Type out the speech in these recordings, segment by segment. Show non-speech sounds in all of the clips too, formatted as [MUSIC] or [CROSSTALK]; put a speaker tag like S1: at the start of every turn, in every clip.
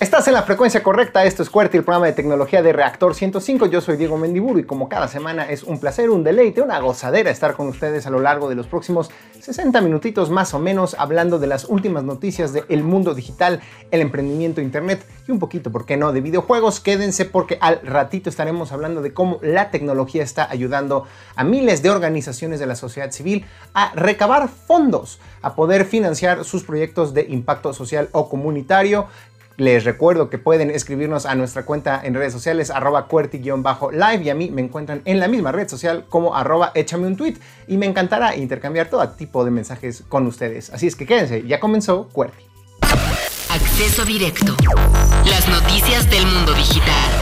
S1: Estás en la frecuencia correcta, esto es QWERTY, el programa de tecnología de Reactor 105. Yo soy Diego Mendiburu y como cada semana es un placer, un deleite, una gozadera estar con ustedes a lo largo de los próximos 60 minutitos más o menos hablando de las últimas noticias del mundo digital, el emprendimiento internet y un poquito, ¿por qué no?, de videojuegos. Quédense porque al ratito estaremos hablando de cómo la tecnología está ayudando a miles de organizaciones de la sociedad civil a recabar fondos, a poder financiar sus proyectos de impacto social o comunitario les recuerdo que pueden escribirnos a nuestra cuenta en redes sociales, arroba cuerti-live y a mí me encuentran en la misma red social como arroba échame un tweet y me encantará intercambiar todo tipo de mensajes con ustedes. Así es que quédense, ya comenzó Cuerti.
S2: Acceso directo. Las noticias del mundo digital.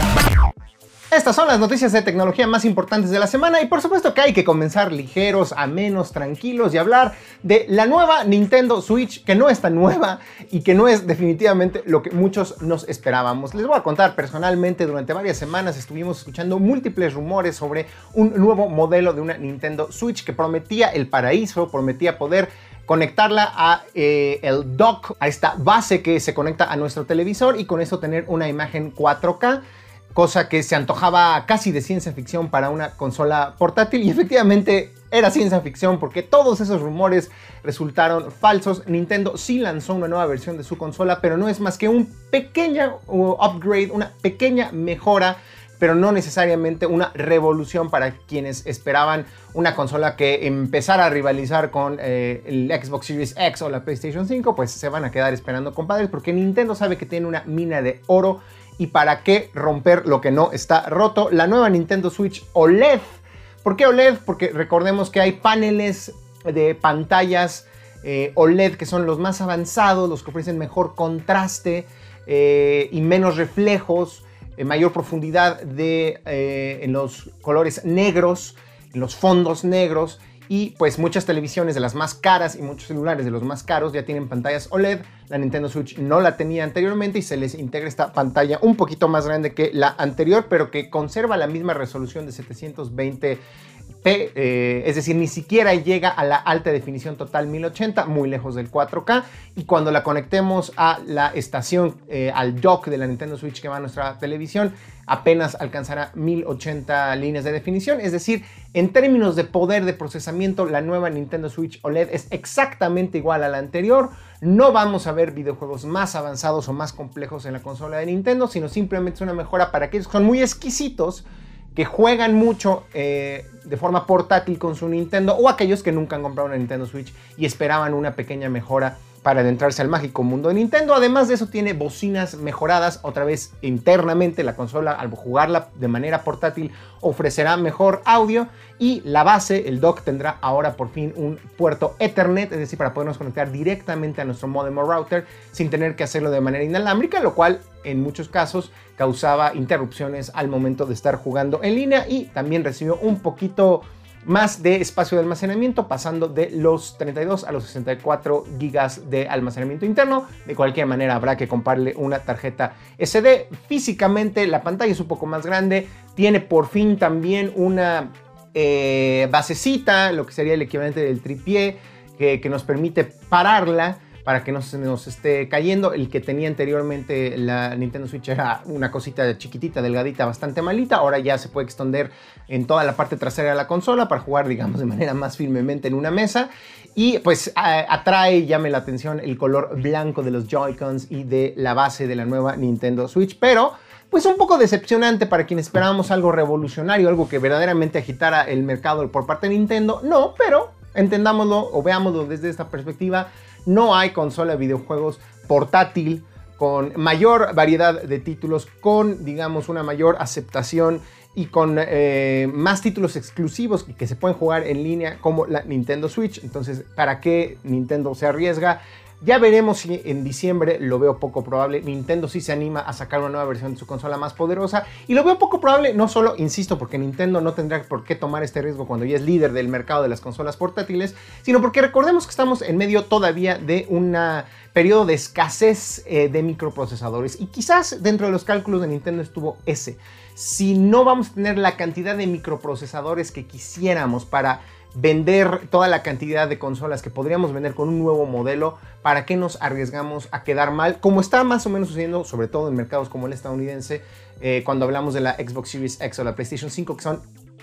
S1: Estas son las noticias de tecnología más importantes de la semana y por supuesto que hay que comenzar ligeros, a menos, tranquilos y hablar de la nueva Nintendo Switch que no es tan nueva y que no es definitivamente lo que muchos nos esperábamos. Les voy a contar personalmente, durante varias semanas estuvimos escuchando múltiples rumores sobre un nuevo modelo de una Nintendo Switch que prometía el paraíso, prometía poder conectarla a eh, el dock, a esta base que se conecta a nuestro televisor y con eso tener una imagen 4K cosa que se antojaba casi de ciencia ficción para una consola portátil y efectivamente era ciencia ficción porque todos esos rumores resultaron falsos. Nintendo sí lanzó una nueva versión de su consola, pero no es más que un pequeño upgrade, una pequeña mejora pero no necesariamente una revolución para quienes esperaban una consola que empezara a rivalizar con eh, el Xbox Series X o la PlayStation 5, pues se van a quedar esperando compadres porque Nintendo sabe que tiene una mina de oro y para qué romper lo que no está roto. La nueva Nintendo Switch OLED. ¿Por qué OLED? Porque recordemos que hay paneles de pantallas eh, OLED que son los más avanzados, los que ofrecen mejor contraste eh, y menos reflejos, eh, mayor profundidad de, en los colores negros, en los fondos negros y pues muchas televisiones de las más caras y muchos celulares de los más caros ya tienen pantallas OLED. La Nintendo Switch no la tenía anteriormente y se les integra esta pantalla un poquito más grande que la anterior, pero que conserva la misma resolución de 720 eh, es decir, ni siquiera llega a la alta definición total 1080, muy lejos del 4K. Y cuando la conectemos a la estación, eh, al dock de la Nintendo Switch que va a nuestra televisión, apenas alcanzará 1080 líneas de definición. Es decir, en términos de poder de procesamiento, la nueva Nintendo Switch OLED es exactamente igual a la anterior. No vamos a ver videojuegos más avanzados o más complejos en la consola de Nintendo, sino simplemente es una mejora para aquellos que son muy exquisitos que juegan mucho eh, de forma portátil con su Nintendo o aquellos que nunca han comprado una Nintendo Switch y esperaban una pequeña mejora para adentrarse al mágico mundo de Nintendo. Además de eso tiene bocinas mejoradas, otra vez internamente la consola al jugarla de manera portátil ofrecerá mejor audio y la base, el dock tendrá ahora por fin un puerto Ethernet, es decir, para podernos conectar directamente a nuestro modem o router sin tener que hacerlo de manera inalámbrica, lo cual en muchos casos causaba interrupciones al momento de estar jugando en línea y también recibió un poquito más de espacio de almacenamiento, pasando de los 32 a los 64 gigas de almacenamiento interno. De cualquier manera, habrá que comprarle una tarjeta SD. Físicamente, la pantalla es un poco más grande. Tiene por fin también una eh, basecita, lo que sería el equivalente del tripié, que, que nos permite pararla para que no se nos esté cayendo. El que tenía anteriormente la Nintendo Switch era una cosita chiquitita, delgadita, bastante malita. Ahora ya se puede extender en toda la parte trasera de la consola para jugar, digamos, de manera más firmemente en una mesa. Y pues atrae, llame la atención el color blanco de los Joy-Cons y de la base de la nueva Nintendo Switch. Pero pues un poco decepcionante para quienes esperábamos algo revolucionario, algo que verdaderamente agitara el mercado por parte de Nintendo. No, pero entendámoslo o veámoslo desde esta perspectiva no hay consola de videojuegos portátil con mayor variedad de títulos, con, digamos, una mayor aceptación y con eh, más títulos exclusivos que se pueden jugar en línea como la Nintendo Switch. Entonces, ¿para qué Nintendo se arriesga Ya veremos si en diciembre lo veo poco probable. Nintendo sí se anima a sacar una nueva versión de su consola más poderosa. Y lo veo poco probable, no solo, insisto, porque Nintendo no tendrá por qué tomar este riesgo cuando ya es líder del mercado de las consolas portátiles, sino porque recordemos que estamos en medio todavía de un periodo de escasez eh, de microprocesadores. Y quizás dentro de los cálculos de Nintendo estuvo ese. Si no vamos a tener la cantidad de microprocesadores que quisiéramos para vender toda la cantidad de consolas que podríamos vender con un nuevo modelo, ¿para qué nos arriesgamos a quedar mal? Como está más o menos sucediendo, sobre todo en mercados como el estadounidense, eh, cuando hablamos de la Xbox Series X o la PlayStation 5, que son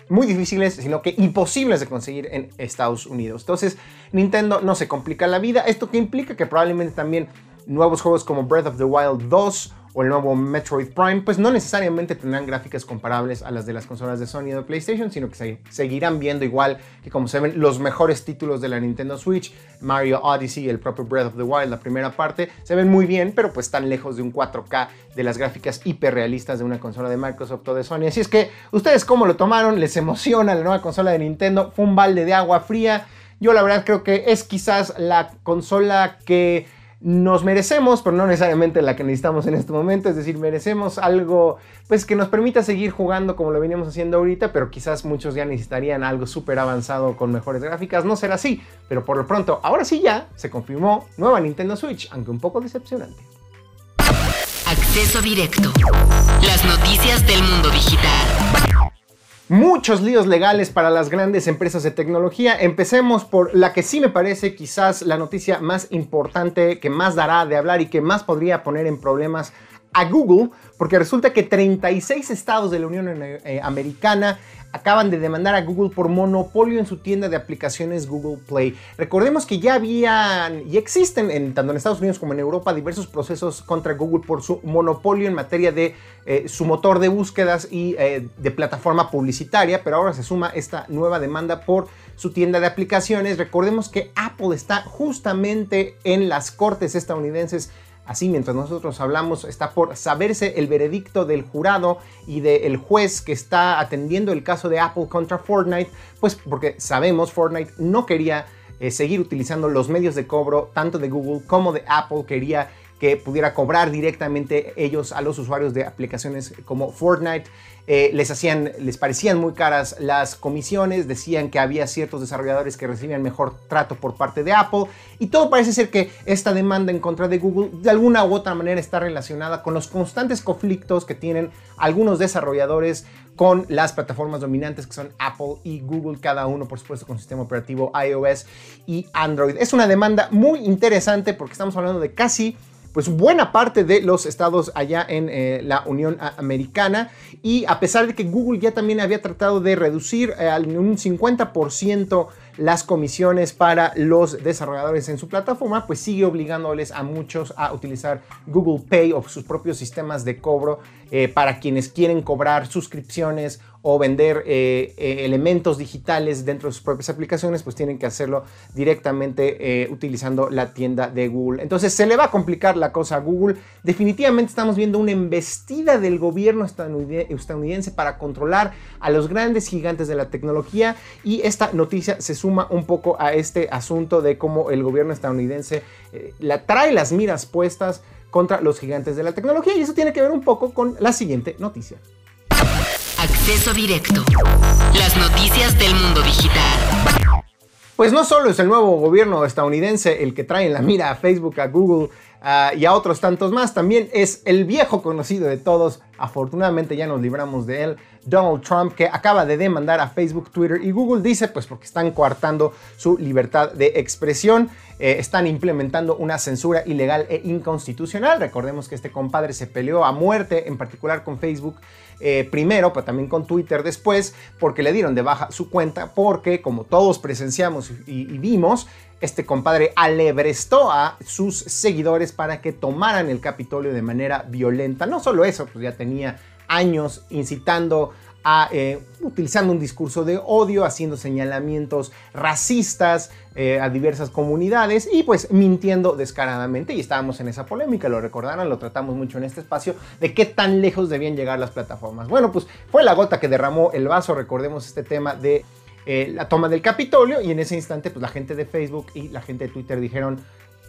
S1: muy difíciles, sino que imposibles de conseguir en Estados Unidos. Entonces, Nintendo no se complica la vida. Esto que implica que probablemente también nuevos juegos como Breath of the Wild 2 o el nuevo Metroid Prime, pues no necesariamente tendrán gráficas comparables a las de las consolas de Sony o de PlayStation, sino que se seguirán viendo igual que como se ven los mejores títulos de la Nintendo Switch, Mario Odyssey, el propio Breath of the Wild, la primera parte, se ven muy bien, pero pues están lejos de un 4K de las gráficas hiperrealistas de una consola de Microsoft o de Sony. Así es que, ¿ustedes cómo lo tomaron? ¿Les emociona la nueva consola de Nintendo? ¿Fue un balde de agua fría? Yo la verdad creo que es quizás la consola que nos merecemos, pero no necesariamente la que necesitamos en este momento, es decir, merecemos algo pues que nos permita seguir jugando como lo veníamos haciendo ahorita, pero quizás muchos ya necesitarían algo súper avanzado con mejores gráficas, no será así, pero por lo pronto, ahora sí ya se confirmó nueva Nintendo Switch, aunque un poco decepcionante.
S2: Acceso directo. Las noticias del mundo digital
S1: muchos líos legales para las grandes empresas de tecnología. Empecemos por la que sí me parece quizás la noticia más importante, que más dará de hablar y que más podría poner en problemas a Google, porque resulta que 36 estados de la Unión eh, Americana acaban de demandar a Google por monopolio en su tienda de aplicaciones Google Play. Recordemos que ya habían y existen en, tanto en Estados Unidos como en Europa diversos procesos contra Google por su monopolio en materia de eh, su motor de búsquedas y eh, de plataforma publicitaria, pero ahora se suma esta nueva demanda por su tienda de aplicaciones. Recordemos que Apple está justamente en las cortes estadounidenses Así, mientras nosotros hablamos, está por saberse el veredicto del jurado y del juez que está atendiendo el caso de Apple contra Fortnite, pues porque sabemos Fortnite no quería eh, seguir utilizando los medios de cobro tanto de Google como de Apple, quería que pudiera cobrar directamente ellos a los usuarios de aplicaciones como Fortnite. Eh, les, hacían, les parecían muy caras las comisiones, decían que había ciertos desarrolladores que recibían mejor trato por parte de Apple y todo parece ser que esta demanda en contra de Google de alguna u otra manera está relacionada con los constantes conflictos que tienen algunos desarrolladores con las plataformas dominantes que son Apple y Google, cada uno por supuesto con sistema operativo iOS y Android. Es una demanda muy interesante porque estamos hablando de casi pues buena parte de los estados allá en eh, la Unión Americana. Y a pesar de que Google ya también había tratado de reducir eh, un 50% las comisiones para los desarrolladores en su plataforma, pues sigue obligándoles a muchos a utilizar Google Pay o sus propios sistemas de cobro eh, para quienes quieren cobrar suscripciones o vender eh, eh, elementos digitales dentro de sus propias aplicaciones, pues tienen que hacerlo directamente utilizando la tienda de Google. Entonces se le va a complicar la cosa a Google. Definitivamente estamos viendo una embestida del gobierno estadounidense para controlar a los grandes gigantes de la tecnología y esta noticia se suma un poco a este asunto de cómo el gobierno estadounidense eh, la trae las miras puestas contra los gigantes de la tecnología y eso tiene que ver un poco con la siguiente noticia.
S2: Acceso directo. Las noticias del mundo digital.
S1: Pues no solo es el nuevo gobierno estadounidense el que trae en la mira a Facebook, a Google uh, y a otros tantos más, también es el viejo conocido de todos, afortunadamente ya nos libramos de él, Donald Trump, que acaba de demandar a Facebook, Twitter y Google, dice pues porque están coartando su libertad de expresión, eh, están implementando una censura ilegal e inconstitucional. Recordemos que este compadre se peleó a muerte, en particular con Facebook eh, primero, pero también con Twitter después, porque le dieron de baja su cuenta, porque como todos presenciamos y, y vimos, este compadre alebrestó a sus seguidores para que tomaran el Capitolio de manera violenta. No solo eso, pues ya tenía años incitando a, eh, utilizando un discurso de odio, haciendo señalamientos racistas eh, a diversas comunidades y pues mintiendo descaradamente. Y estábamos en esa polémica, lo recordarán, lo tratamos mucho en este espacio, de qué tan lejos debían llegar las plataformas. Bueno, pues fue la gota que derramó el vaso, recordemos este tema de eh, la toma del Capitolio y en ese instante pues la gente de Facebook y la gente de Twitter dijeron,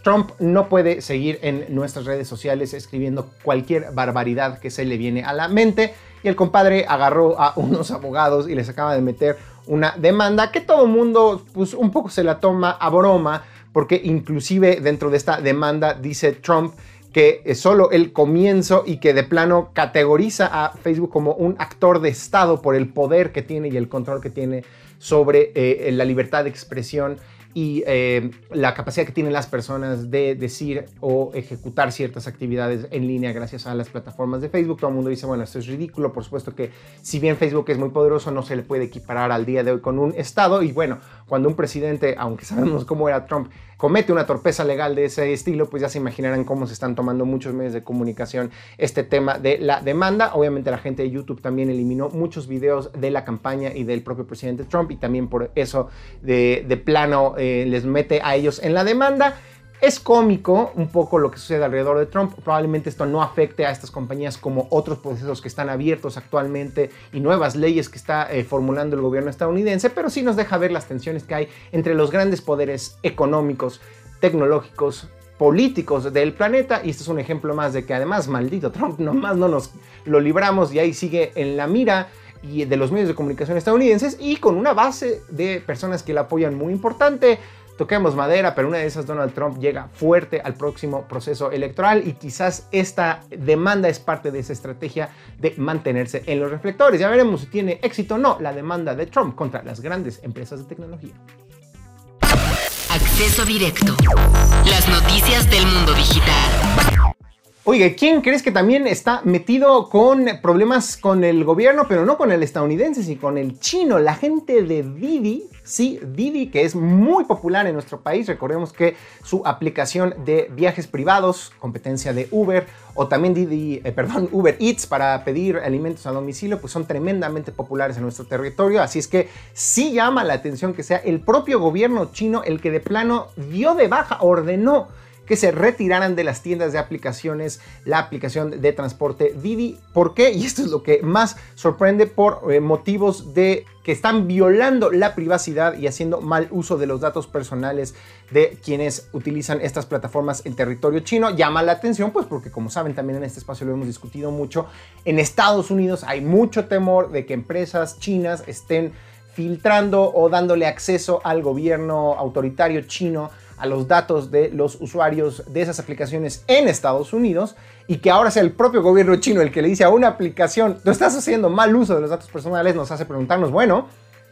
S1: Trump no puede seguir en nuestras redes sociales escribiendo cualquier barbaridad que se le viene a la mente. Y el compadre agarró a [LAUGHS] unos abogados y les acaba de meter una demanda que todo el mundo pues un poco se la toma a broma porque inclusive dentro de esta demanda dice Trump que es solo el comienzo y que de plano categoriza a Facebook como un actor de Estado por el poder que tiene y el control que tiene sobre eh, la libertad de expresión y eh, la capacidad que tienen las personas de decir o ejecutar ciertas actividades en línea gracias a las plataformas de Facebook. Todo el mundo dice, bueno, esto es ridículo. Por supuesto que si bien Facebook es muy poderoso, no se le puede equiparar al día de hoy con un Estado. Y bueno, cuando un presidente, aunque sabemos cómo era Trump, comete una torpeza legal de ese estilo, pues ya se imaginarán cómo se están tomando muchos medios de comunicación este tema de la demanda. Obviamente la gente de YouTube también eliminó muchos videos de la campaña y del propio presidente Trump y también por eso de, plano eh, les mete a ellos en la demanda. Es cómico un poco lo que sucede alrededor de Trump. Probablemente esto no afecte a estas compañías como otros procesos que están abiertos actualmente y nuevas leyes que está eh, formulando el gobierno estadounidense, pero sí nos deja ver las tensiones que hay entre los grandes poderes económicos, tecnológicos, políticos del planeta. Y este es un ejemplo más de que además, maldito Trump, nomás no nos lo libramos y ahí sigue en la mira y de los medios de comunicación estadounidenses y con una base de personas que la apoyan muy importante toquemos madera, pero una de esas Donald Trump llega fuerte al próximo proceso electoral y quizás esta demanda es parte de esa estrategia de mantenerse en los reflectores. Ya veremos si tiene éxito o no la demanda de Trump contra las grandes empresas de tecnología.
S2: Acceso directo. Las noticias del mundo digital.
S1: Oye, ¿quién crees que también está metido con problemas con el gobierno, pero no con el estadounidense, sino con el chino? La gente de Didi, sí, Didi, que es muy popular en nuestro país. Recordemos que su aplicación de viajes privados, competencia de Uber, o también Didi, eh, perdón, [LAUGHS] Uber Eats para pedir alimentos a domicilio, pues son tremendamente populares en nuestro territorio. Así es que sí llama la atención que sea el propio gobierno chino el que de plano dio de baja, ordenó que se retiraran de las tiendas de aplicaciones la aplicación de transporte Didi. ¿Por qué? Y esto es lo que más sorprende por eh, motivos de que están violando la privacidad y haciendo mal uso de los datos personales de quienes utilizan estas plataformas en territorio chino. Llama la atención, pues porque como saben también en este espacio lo hemos discutido mucho, en Estados Unidos hay mucho temor de que empresas chinas estén filtrando o dándole acceso al gobierno autoritario chino a los datos de los usuarios de esas aplicaciones en Estados Unidos y que ahora sea el propio gobierno chino el que le dice a una aplicación, tú estás haciendo mal uso de los datos personales, nos hace preguntarnos, bueno,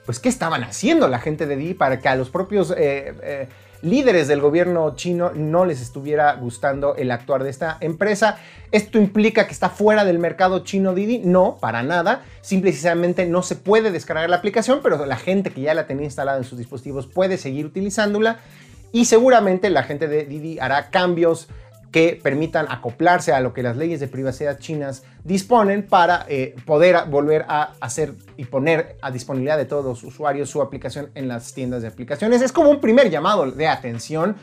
S1: pues ¿qué estaban haciendo la gente de Didi para que a los propios eh, eh, líderes del gobierno chino no les estuviera gustando el actuar de esta empresa? ¿Esto implica que está fuera del mercado chino Didi? No, para nada. Simplemente no se puede descargar la aplicación, pero la gente que ya la tenía instalada en sus dispositivos puede seguir utilizándola y seguramente la gente de Didi hará cambios que permitan acoplarse a lo que las leyes de privacidad chinas disponen para eh, poder volver a hacer y poner a disponibilidad de todos los usuarios su aplicación en las tiendas de aplicaciones. Es como un primer llamado de atención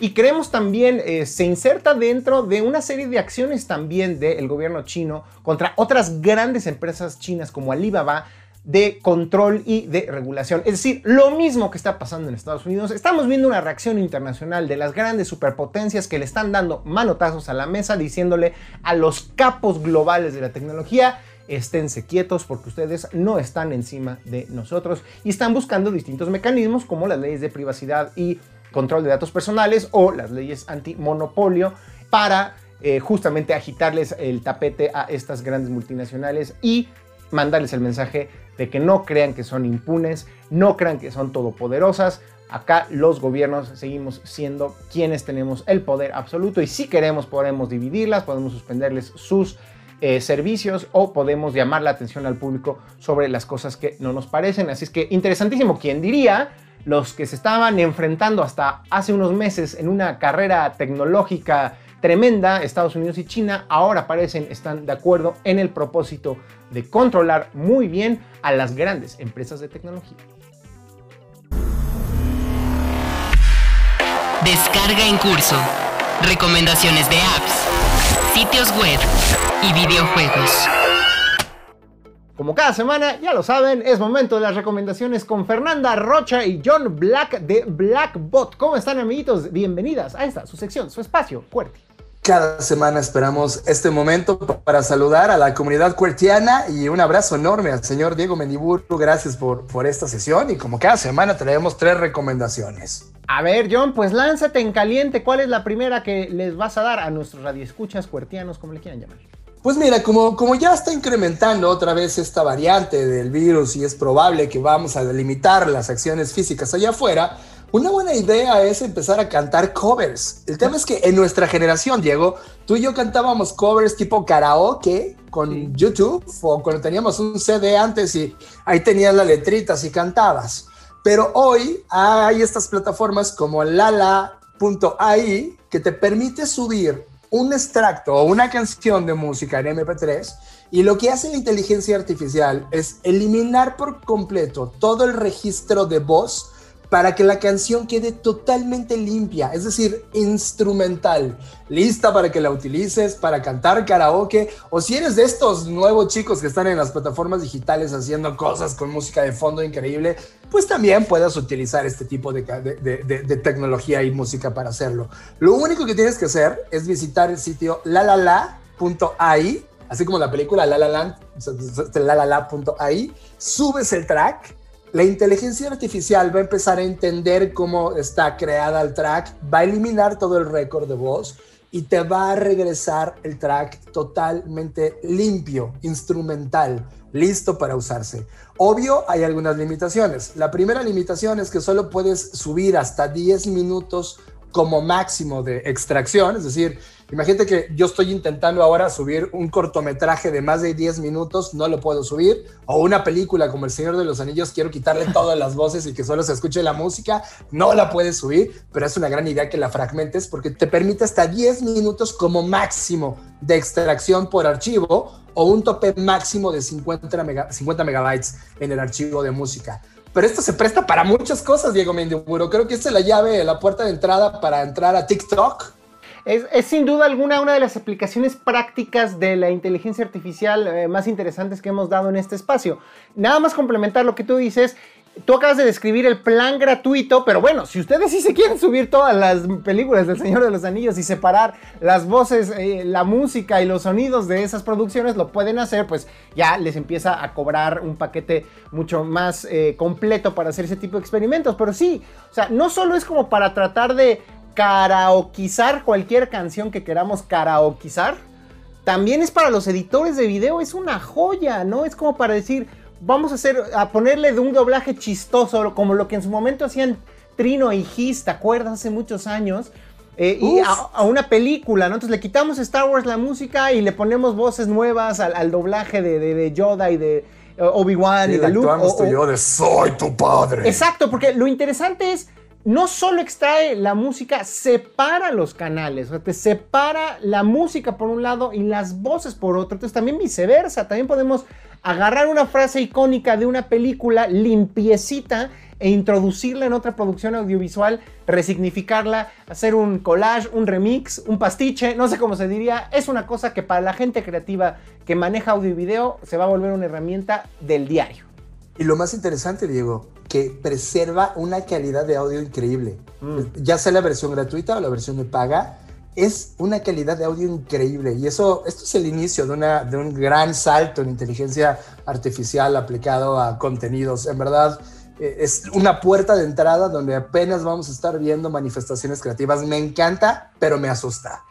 S1: y creemos también eh, se inserta dentro de una serie de acciones también del gobierno chino contra otras grandes empresas chinas como Alibaba de control y de regulación. Es decir, lo mismo que está pasando en Estados Unidos. Estamos viendo una reacción internacional de las grandes superpotencias que le están dando manotazos a la mesa diciéndole a los capos globales de la tecnología, esténse quietos porque ustedes no están encima de nosotros y están buscando distintos mecanismos como las leyes de privacidad y control de datos personales o las leyes antimonopolio para eh, justamente agitarles el tapete a estas grandes multinacionales y mandarles el mensaje de que no crean que son impunes, no crean que son todopoderosas. Acá los gobiernos seguimos siendo quienes tenemos el poder absoluto y si queremos podemos dividirlas, podemos suspenderles sus eh, servicios o podemos llamar la atención al público sobre las cosas que no nos parecen. Así es que interesantísimo, ¿quién diría? Los que se estaban enfrentando hasta hace unos meses en una carrera tecnológica tremenda, Estados Unidos y China ahora parecen están de acuerdo en el propósito de controlar muy bien a las grandes empresas de tecnología.
S2: Descarga en curso. Recomendaciones de apps, sitios web y videojuegos.
S1: Como cada semana, ya lo saben, es momento de las recomendaciones con Fernanda Rocha y John Black de Blackbot. ¿Cómo están, amiguitos? Bienvenidas a esta, su sección, su espacio, Cuerti.
S3: Cada semana esperamos este momento para saludar a la comunidad cuertiana y un abrazo enorme al señor Diego Mendiburu. Gracias por, por esta sesión y como cada semana traemos tres recomendaciones.
S1: A ver, John, pues lánzate en caliente. ¿Cuál es la primera que les vas a dar a nuestros radioescuchas cuertianos, como le quieran llamar?
S3: Pues mira, como, como ya está incrementando otra vez esta variante del virus y es probable que vamos a delimitar las acciones físicas allá afuera, una buena idea es empezar a cantar covers. El tema es que en nuestra generación, Diego, tú y yo cantábamos covers tipo karaoke con YouTube o cuando teníamos un CD antes y ahí tenías las letritas y cantabas. Pero hoy hay estas plataformas como lala.ai que te permite subir un extracto o una canción de música en MP3 y lo que hace la inteligencia artificial es eliminar por completo todo el registro de voz para que la canción quede totalmente limpia, es decir, instrumental, lista para que la utilices para cantar karaoke o si eres de estos nuevos chicos que están en las plataformas digitales haciendo cosas con música de fondo increíble, pues también puedas utilizar este tipo de, tecnología y música para hacerlo. Lo único que tienes que hacer es visitar el sitio lalala.ai, así como la película La La subes el track la inteligencia artificial va a empezar a entender cómo está creada el track, va a eliminar todo el récord de voz y te va a regresar el track totalmente limpio, instrumental, listo para usarse. Obvio, hay algunas limitaciones. La primera limitación es que solo puedes subir hasta 10 minutos como máximo de extracción, es decir, Imagínate que yo estoy intentando ahora subir un cortometraje de más de 10 minutos, no lo puedo subir, o una película como El Señor de los Anillos, quiero quitarle todas las voces y que solo se escuche la música, no la puedes subir, pero es una gran idea que la fragmentes porque te permite hasta 10 minutos como máximo de extracción por archivo o un tope máximo de 50, 50 megabytes en el archivo de música pero esto se presta para muchas cosas, Diego Mendiburo. Creo que esta es la llave, la puerta de entrada para entrar a TikTok,
S1: es, sin duda alguna una de las aplicaciones prácticas de la inteligencia artificial eh, más interesantes que hemos dado en este espacio. Nada más complementar lo que tú dices, tú acabas de describir el plan gratuito, pero bueno, si ustedes sí se quieren subir todas las películas del Señor de los Anillos y separar las voces, eh, la música y los sonidos de esas producciones, lo pueden hacer, pues ya les empieza a cobrar un paquete mucho más eh, completo para hacer ese tipo de experimentos. Pero sí, o sea, no solo es como para tratar de karaokeizar cualquier canción que queramos karaokeizar. También es para los editores de video, es una joya, ¿no? Es como para decir, vamos a hacer, a ponerle de un doblaje chistoso, como lo que en su momento hacían Trino y Gis, ¿te acuerdas? Hace muchos años. Eh, y a, una película, ¿no? Entonces le quitamos Star Wars la música y le ponemos voces nuevas al, doblaje de, Yoda y de eh, Obi-Wan y de Luke.
S3: yo de soy tu padre.
S1: Exacto, porque lo interesante es no solo extrae la música, separa los canales, o sea, te separa la música por un lado y las voces por otro. Entonces también viceversa, también podemos agarrar una frase icónica de una película limpiecita e introducirla en otra producción audiovisual, resignificarla, hacer un collage, un remix, un pastiche, no sé cómo se diría. Es una cosa que para la gente creativa que maneja audio y video se va a volver una herramienta del diario.
S3: Y lo más interesante, Diego, que preserva una calidad de audio increíble. Mm. Ya sea la versión gratuita o la versión de paga, es una calidad de audio increíble. Y eso, esto es el inicio de, una, de un gran salto en inteligencia artificial aplicado a contenidos. En verdad, eh, es una puerta de entrada donde apenas vamos a estar viendo manifestaciones creativas. Me encanta, pero me asusta.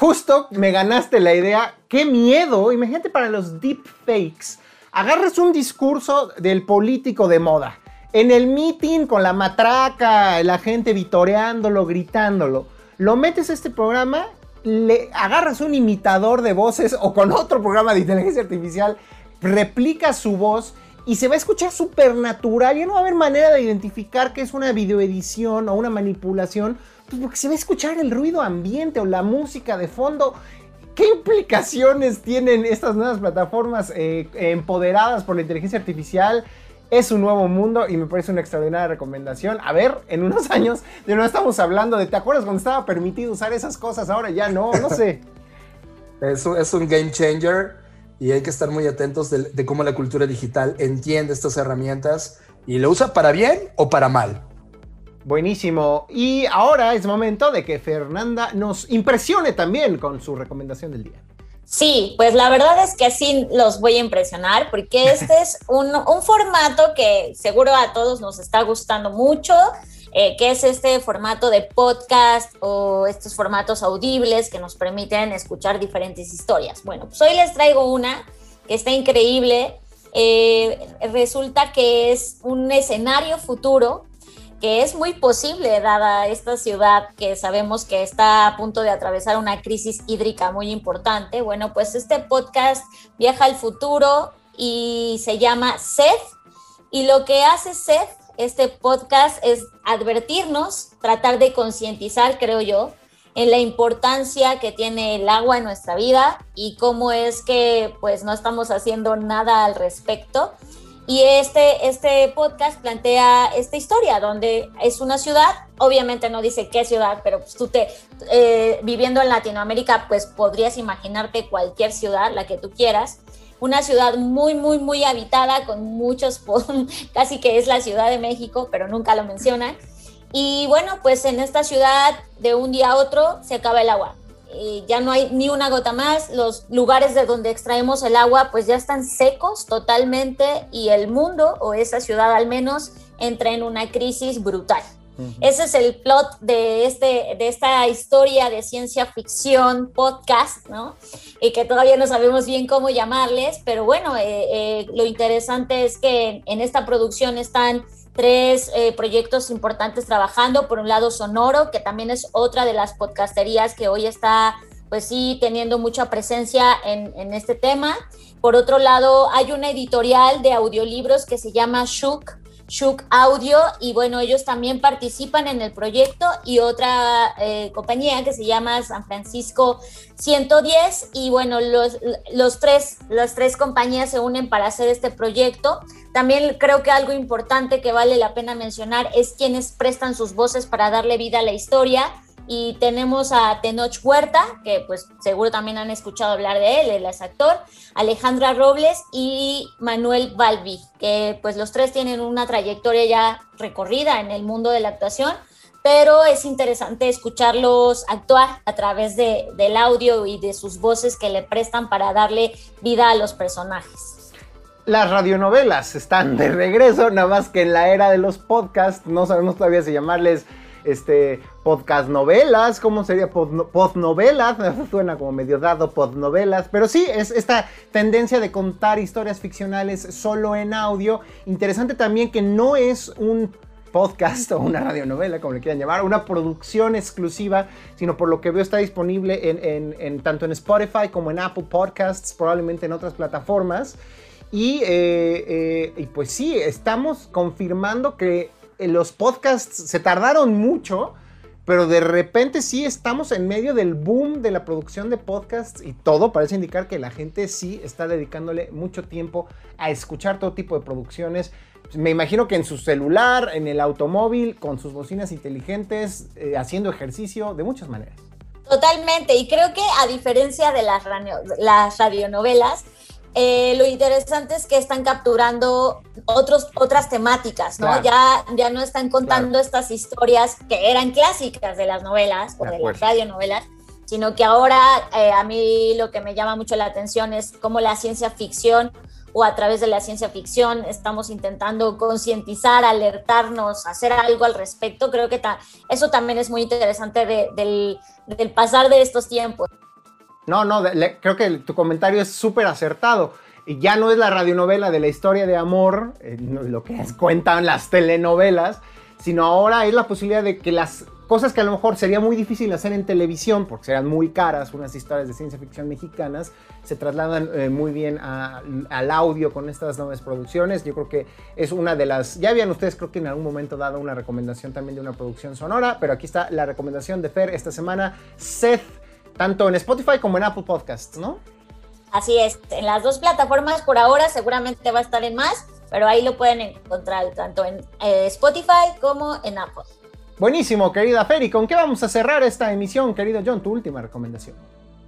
S1: Justo me ganaste la idea. Qué miedo. Imagínate para los deepfakes agarras un discurso del político de moda. En el meeting con la matraca, la gente vitoreándolo, gritándolo. Lo metes a este programa, le agarras un imitador de voces o con otro programa de inteligencia artificial, replica su voz y se va a escuchar súper natural. Ya no va a haber manera de identificar que es una videoedición o una manipulación, pues porque se va a escuchar el ruido ambiente o la música de fondo ¿Qué implicaciones tienen estas nuevas plataformas eh, empoderadas por la inteligencia artificial? Es un nuevo mundo y me parece una extraordinaria recomendación. A ver, en unos años de no estamos hablando de, ¿te acuerdas cuando estaba permitido usar esas cosas? Ahora ya no, no sé. [LAUGHS]
S3: es, un, es un game changer y hay que estar muy atentos de, cómo la cultura digital entiende estas herramientas y lo usa para bien o para mal.
S1: Buenísimo. Y ahora es momento de que Fernanda nos impresione también con su recomendación del día.
S4: Sí, pues la verdad es que sí los voy a impresionar porque este [LAUGHS] es un, formato que seguro a todos nos está gustando mucho, eh, que es este formato de podcast o estos formatos audibles que nos permiten escuchar diferentes historias. Bueno, pues hoy les traigo una que está increíble. Eh, resulta que es un escenario futuro que es muy posible dada esta ciudad que sabemos que está a punto de atravesar una crisis hídrica muy importante. Bueno, pues este podcast viaja al futuro y se llama Seth y lo que hace Seth, este podcast, es advertirnos, tratar de concientizar, creo yo, en la importancia que tiene el agua en nuestra vida y cómo es que pues no estamos haciendo nada al respecto. Y este, este podcast plantea esta historia, donde es una ciudad, obviamente no dice qué ciudad, pero pues tú te, eh, viviendo en Latinoamérica, pues podrías imaginarte cualquier ciudad, la que tú quieras. Una ciudad muy, muy, muy habitada, con muchos, [LAUGHS] casi que es la Ciudad de México, pero nunca lo mencionan. Y bueno, pues en esta ciudad, de un día a otro, se acaba el agua ya no hay ni una gota más, los lugares de donde extraemos el agua pues ya están secos totalmente y el mundo o esa ciudad al menos entra en una crisis brutal. Ese es el plot de, este, de esta historia de ciencia ficción podcast, ¿no? Y que todavía no sabemos bien cómo llamarles, pero bueno, eh, eh, lo interesante es que en esta producción están tres eh, proyectos importantes trabajando. Por un lado, Sonoro, que también es otra de las podcasterías que hoy está, pues sí, teniendo mucha presencia en, en este tema. Por otro lado, hay una editorial de audiolibros que se llama Shook, Shook Audio y bueno, ellos también participan en el proyecto y otra eh, compañía que se llama San Francisco 110 y bueno, los, los tres, las tres compañías se unen para hacer este proyecto. También creo que algo importante que vale la pena mencionar es quienes prestan sus voces para darle vida a la historia y tenemos a Tenoch Huerta, que pues seguro también han escuchado hablar de él, él es actor, Alejandra Robles y Manuel Balbi, que pues los tres tienen una trayectoria ya recorrida en el mundo de la actuación, pero es interesante escucharlos actuar a través de, del audio y de sus voces que le prestan para darle vida a los personajes.
S1: Las radionovelas están de regreso, nada más que en la era de los podcasts, no sabemos todavía si llamarles este, podcast novelas, ¿cómo sería? Post novelas, [LAUGHS] suena como medio dado, post novelas, pero sí, es esta tendencia de contar historias ficcionales solo en audio. Interesante también que no es un podcast o una radionovela, como le quieran llamar, una producción exclusiva, sino por lo que veo está disponible en, tanto en Spotify como en Apple Podcasts, probablemente en otras plataformas. Y, eh, eh, pues sí, estamos confirmando que los podcasts se tardaron mucho, pero de repente sí estamos en medio del boom de la producción de podcasts y todo parece indicar que la gente sí está dedicándole mucho tiempo a escuchar todo tipo de producciones. Me imagino que en su celular, en el automóvil, con sus bocinas inteligentes, eh, haciendo ejercicio, de muchas maneras.
S4: Totalmente, y creo que a diferencia de las, las radionovelas, eh, lo interesante es que están capturando otros, otras temáticas, ¿no? Ya, ya no están contando estas historias que eran clásicas de las novelas o de, las radionovelas, sino que ahora eh, a mí lo que me llama mucho la atención es cómo la ciencia ficción o a través de la ciencia ficción estamos intentando concientizar, alertarnos, hacer algo al respecto. Creo que eso también es muy interesante del, del pasar de estos tiempos.
S1: No, no, creo que tu comentario es súper acertado. Ya no es la radionovela de la historia de amor, eh, lo que cuentan las telenovelas, sino ahora es la posibilidad de que las cosas que a lo mejor sería muy difícil hacer en televisión, porque serían muy caras, unas historias de ciencia ficción mexicanas, se trasladan eh, muy bien al audio con estas nuevas producciones. Yo creo que es una de las... Ya habían ustedes creo que en algún momento dado una recomendación también de una producción sonora, pero aquí está la recomendación de Fer esta semana, Seth tanto en Spotify como en Apple Podcasts, ¿no?
S4: Así es, en las dos plataformas por ahora seguramente va a estar en más, pero ahí lo pueden encontrar tanto en eh, Spotify como en Apple.
S1: Buenísimo, querida Ferry. ¿Con qué vamos a cerrar esta emisión, querido John? Tu última recomendación.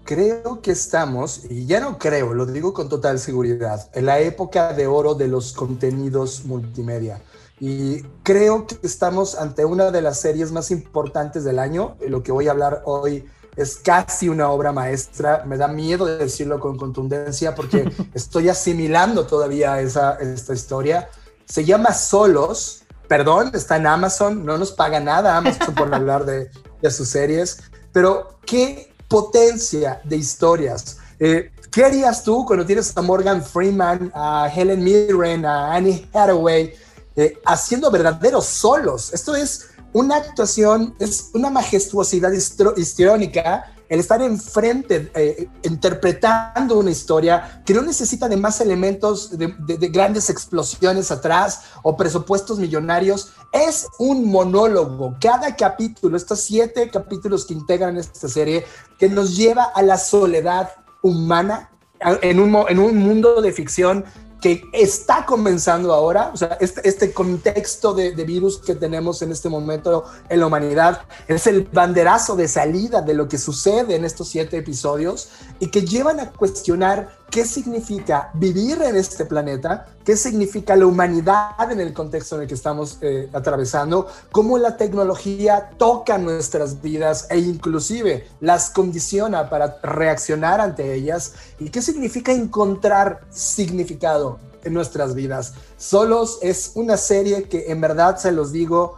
S3: creo que estamos, y ya no creo, lo digo con total seguridad, en la época de oro de los contenidos multimedia. Y creo que estamos ante una de las series más importantes del año. Lo que voy a hablar hoy es casi una obra maestra. Me da miedo decirlo con contundencia porque [LAUGHS] estoy asimilando todavía esa, esta historia. Se llama Solos. Perdón, está en Amazon. No nos paga nada Amazon por [LAUGHS] hablar de, de sus series. Pero qué potencia de historias. Eh, ¿Qué harías tú cuando tienes a Morgan Freeman, a Helen Mirren, a Annie Hathaway? Eh, haciendo verdaderos solos. Esto es una actuación, es una majestuosidad histriónica el estar enfrente, eh, interpretando una historia que no necesita de más elementos, de, grandes explosiones atrás o presupuestos millonarios, es un monólogo. Cada capítulo, estos siete capítulos que integran esta serie, que nos lleva a la soledad humana en un, en un mundo de ficción que está comenzando ahora, o sea, este, este contexto de, de, virus que tenemos en este momento en la humanidad es el banderazo de salida de lo que sucede en estos siete episodios y que llevan a cuestionar qué significa vivir en este planeta, qué significa la humanidad en el contexto en el que estamos eh, atravesando, cómo la tecnología toca nuestras vidas e inclusive las condiciona para reaccionar ante ellas y qué significa encontrar significado en nuestras vidas. Solos es una serie que en verdad se los digo,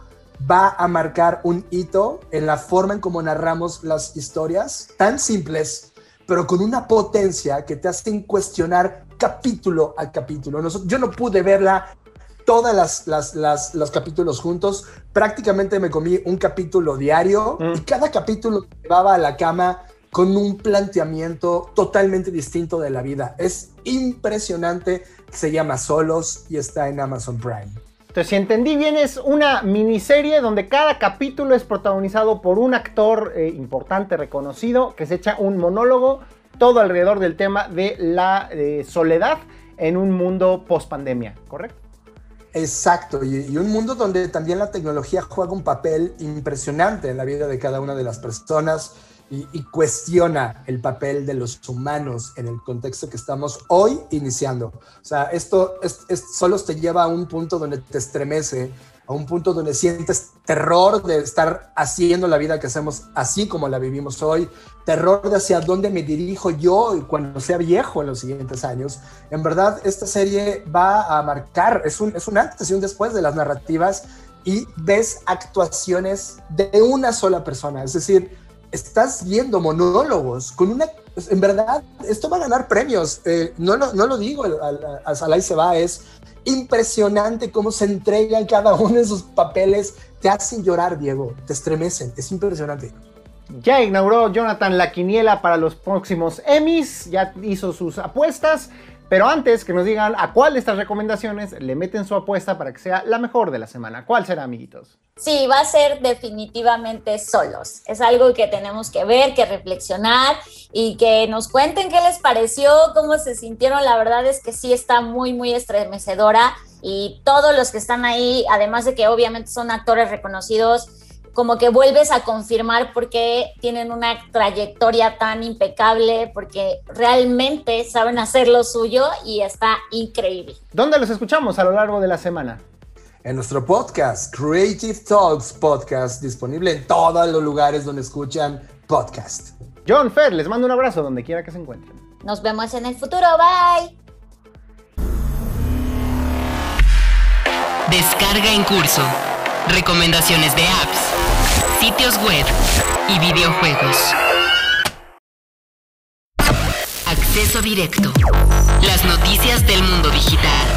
S3: va a marcar un hito en la forma en cómo narramos las historias tan simples pero con una potencia que te hacen cuestionar capítulo a capítulo. yo no pude verla todas las, las, las, los capítulos juntos. Prácticamente me comí un capítulo diario y mm. cada capítulo llevaba a la cama con un planteamiento totalmente distinto de la vida. Es impresionante. Se llama Solos y está en Amazon Prime.
S1: Entonces, si entendí bien, es una miniserie donde cada capítulo es protagonizado por un actor eh, importante, reconocido, que se echa un monólogo todo alrededor del tema de la eh, soledad en un mundo post pandemia, ¿correcto?
S3: Exacto, y, un mundo donde también la tecnología juega un papel impresionante en la vida de cada una de las personas y, cuestiona el papel de los humanos en el contexto que estamos hoy iniciando. O sea, esto es, solo te lleva a un punto donde te estremece, a un punto donde sientes terror de estar haciendo la vida que hacemos así como la vivimos hoy, terror de hacia dónde me dirijo yo cuando sea viejo en los siguientes años. En verdad, esta serie va a marcar, es un, es un antes y un después de las narrativas y ves actuaciones de una sola persona, es decir, estás viendo monólogos con una... En verdad, esto va a ganar premios. Eh, no, lo, no lo digo a Salai se va, es impresionante cómo se entregan cada uno de sus papeles. Te hacen llorar, Diego, te estremecen, es impresionante.
S1: Ya inauguró Jonathan la quiniela para los próximos Emmys, ya hizo sus apuestas. Pero antes que nos digan a cuál de estas recomendaciones le meten su apuesta para que sea la mejor de la semana. ¿Cuál será, amiguitos?
S4: Sí, va a ser definitivamente solos. Es algo que tenemos que ver, que reflexionar y que nos cuenten qué les pareció, cómo se sintieron. La verdad es que sí está muy, muy estremecedora y todos los que están ahí, además de que obviamente son actores reconocidos, como que vuelves a confirmar por qué tienen una trayectoria tan impecable, porque realmente saben hacer lo suyo y está increíble.
S1: ¿Dónde los escuchamos a lo largo de la semana?
S3: En nuestro podcast, Creative Talks Podcast, disponible en todos los lugares donde escuchan podcast.
S1: John Fer, les mando un abrazo donde quiera que se encuentren.
S4: Nos vemos en el futuro, bye.
S2: Descarga en curso. Recomendaciones de apps, sitios web y videojuegos. Acceso directo. Las noticias del mundo digital.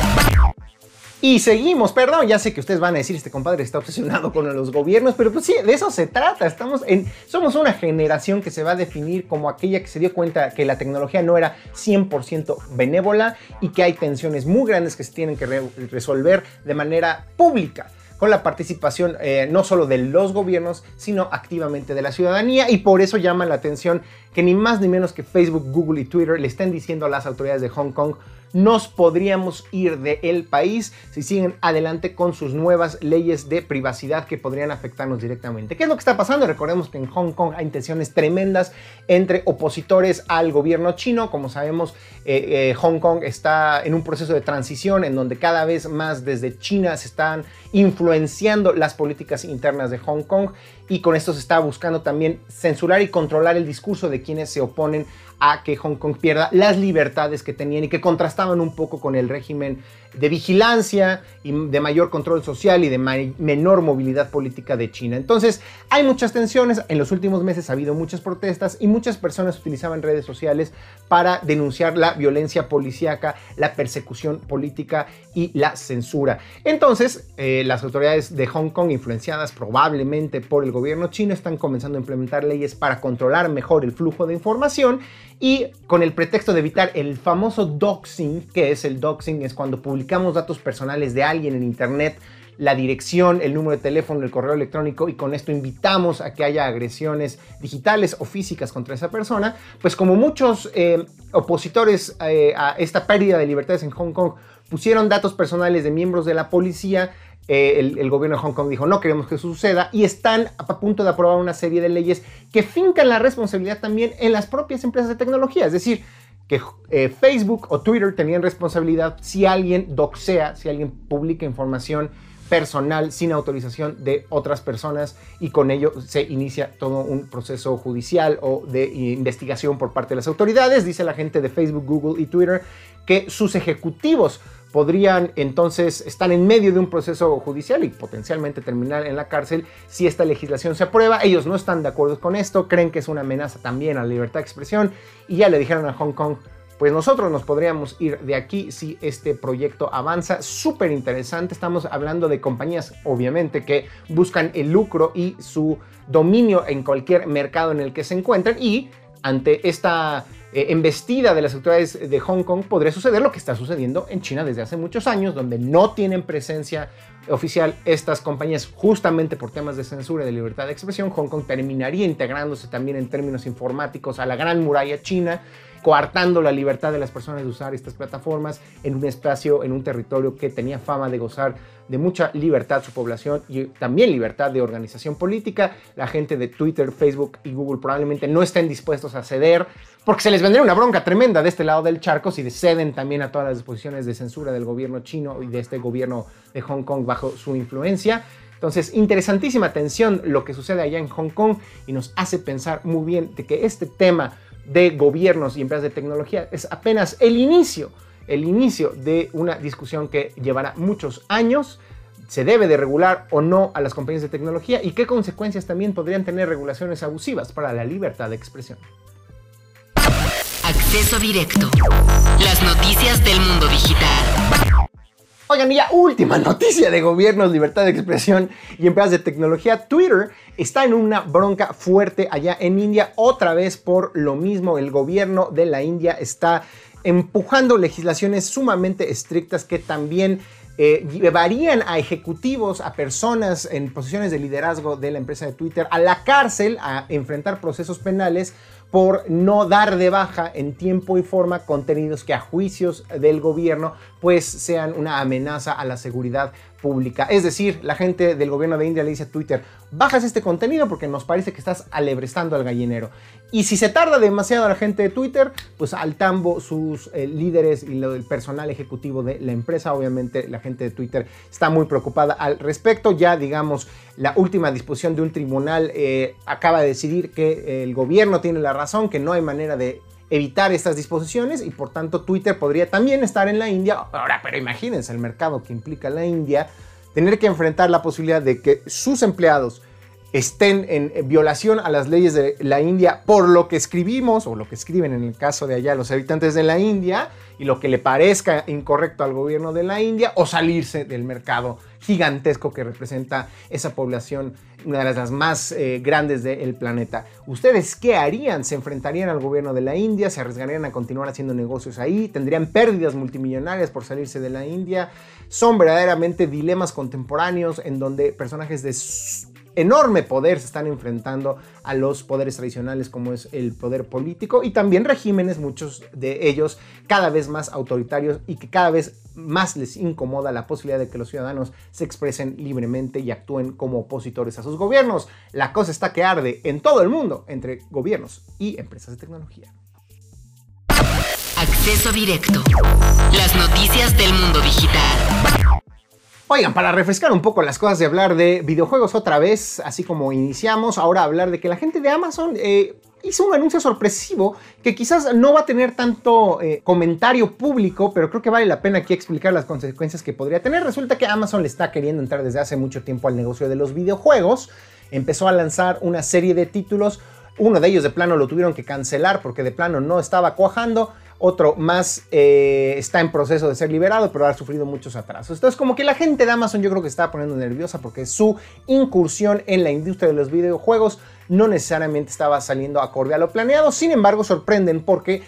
S1: Y seguimos, perdón, ya sé que ustedes van a decir, este compadre está obsesionado con los gobiernos, pero pues sí, de eso se trata. Estamos en, somos una generación que se va a definir como aquella que se dio cuenta que la tecnología no era 100% benévola y que hay tensiones muy grandes que se tienen que resolver de manera pública con la participación eh, no solo de los gobiernos, sino activamente de la ciudadanía. Y por eso llama la atención que ni más ni menos que Facebook, Google y Twitter le estén diciendo a las autoridades de Hong Kong nos podríamos ir del país si siguen adelante con sus nuevas leyes de privacidad que podrían afectarnos directamente. ¿Qué es lo que está pasando? Recordemos que en Hong Kong hay intenciones tremendas entre opositores al gobierno chino. Como sabemos, eh, eh, Hong Kong está en un proceso de transición en donde cada vez más desde China se están influenciando las políticas internas de Hong Kong y con esto se está buscando también censurar y controlar el discurso de quienes se oponen a que Hong Kong pierda las libertades que tenían y que contrastaban un poco con el régimen de vigilancia y de mayor control social y de menor movilidad política de China. Entonces, hay muchas tensiones. En los últimos meses ha habido muchas protestas y muchas personas utilizaban redes sociales para denunciar la violencia policíaca, la persecución política y la censura. Entonces, eh, las autoridades de Hong Kong, influenciadas probablemente por el gobierno chino, están comenzando a implementar leyes para controlar mejor el flujo de información y con el pretexto de evitar el famoso doxing, que es el doxing, es cuando publicamos datos personales de alguien en Internet, la dirección, el número de teléfono, el correo electrónico y con esto invitamos a que haya agresiones digitales o físicas contra esa persona, pues como muchos eh, opositores eh, a esta pérdida de libertades en Hong Kong pusieron datos personales de miembros de la policía, eh, el, gobierno de Hong Kong dijo no queremos que eso suceda y están a punto de aprobar una serie de leyes que fincan la responsabilidad también en las propias empresas de tecnología. Es decir, que eh, Facebook o Twitter tenían responsabilidad si alguien doxea, si alguien publica información personal sin autorización de otras personas y con ello se inicia todo un proceso judicial o de investigación por parte de las autoridades. Dice la gente de Facebook, Google y Twitter que sus ejecutivos podrían entonces estar en medio de un proceso judicial y potencialmente terminar en la cárcel si esta legislación se aprueba. Ellos no están de acuerdo con esto, creen que es una amenaza también a la libertad de expresión y ya le dijeron a Hong Kong, pues nosotros nos podríamos ir de aquí si este proyecto avanza. Súper interesante, estamos hablando de compañías obviamente que buscan el lucro y su dominio en cualquier mercado en el que se encuentren y ante esta eh, embestida de las autoridades de Hong Kong, podría suceder lo que está sucediendo en China desde hace muchos años, donde no tienen presencia oficial estas compañías justamente por temas de censura y de libertad de expresión. Hong Kong terminaría integrándose también en términos informáticos a la gran muralla china coartando la libertad de las personas de usar estas plataformas en un espacio, en un territorio que tenía fama de gozar de mucha libertad su población y también libertad de organización política. La gente de Twitter, Facebook y Google probablemente no estén dispuestos a ceder porque se les vendría una bronca tremenda de este lado del charco si ceden también a todas las disposiciones de censura del gobierno chino y de este gobierno de Hong Kong bajo su influencia. Entonces, interesantísima tensión lo que sucede allá en Hong Kong y nos hace pensar muy bien de que este tema de gobiernos y empresas de tecnología es apenas el inicio, el inicio de una discusión que llevará muchos años. ¿Se debe de regular o no a las compañías de tecnología? ¿Y qué consecuencias también podrían tener regulaciones abusivas para la libertad de expresión?
S2: Acceso directo. Las noticias del mundo digital.
S1: Oigan, y ya última [LAUGHS] noticia de gobiernos, libertad de expresión y empresas de tecnología. Twitter está en una bronca fuerte allá en India, otra vez por lo mismo. El gobierno de la India está empujando legislaciones sumamente estrictas que también eh, llevarían a ejecutivos, a personas en posiciones de liderazgo de la empresa de Twitter a la cárcel, a enfrentar procesos penales por no dar de baja en tiempo y forma contenidos que a juicios del gobierno pues sean una amenaza a la seguridad Es decir, la gente del gobierno de India le dice a Twitter, bajas este contenido porque nos parece que estás alebrestando al gallinero. Y si se tarda demasiado la gente de Twitter, pues al tambo sus eh, líderes y el personal ejecutivo de la empresa, obviamente la gente de Twitter está muy preocupada al respecto. Ya digamos, la última disposición de un tribunal eh, acaba de decidir que el gobierno tiene la razón, que no hay manera de evitar estas disposiciones y por tanto Twitter podría también estar en la India. Ahora, pero imagínense el mercado que implica la India, tener que enfrentar la posibilidad de que sus empleados estén en violación a las leyes de la India por lo que escribimos o lo que escriben en el caso de allá los habitantes de la India y lo que le parezca incorrecto al gobierno de la India o salirse del mercado gigantesco que representa esa población, una de las más eh, grandes del planeta. ¿Ustedes qué harían? ¿Se enfrentarían al gobierno de la India? ¿Se arriesgarían a continuar haciendo negocios ahí? ¿Tendrían pérdidas multimillonarias por salirse de la India? Son verdaderamente dilemas contemporáneos en donde personajes de enorme poder se están enfrentando a los poderes tradicionales como es el poder político y también regímenes, muchos de ellos cada vez más autoritarios y que cada vez más les incomoda la posibilidad de que los ciudadanos se expresen libremente y actúen como opositores a sus gobiernos. La cosa está que arde en todo el mundo entre gobiernos y empresas de tecnología.
S2: Acceso directo. Las noticias del mundo digital.
S1: Oigan, para refrescar un poco las cosas de hablar de videojuegos otra vez, así como iniciamos, ahora hablar de que la gente de Amazon eh, hizo un anuncio sorpresivo que quizás no va a tener tanto eh, comentario público, pero creo que vale la pena aquí explicar las consecuencias que podría tener. Resulta que Amazon le está queriendo entrar desde hace mucho tiempo al negocio de los videojuegos. Empezó a lanzar una serie de títulos. Uno de ellos de plano lo tuvieron que cancelar porque de plano no estaba cuajando otro más eh, está en proceso de ser liberado, pero ha sufrido muchos atrasos. Entonces, como que la gente de Amazon yo creo que está poniendo nerviosa porque su incursión en la industria de los videojuegos no necesariamente estaba saliendo acorde a lo planeado. Sin embargo, sorprenden porque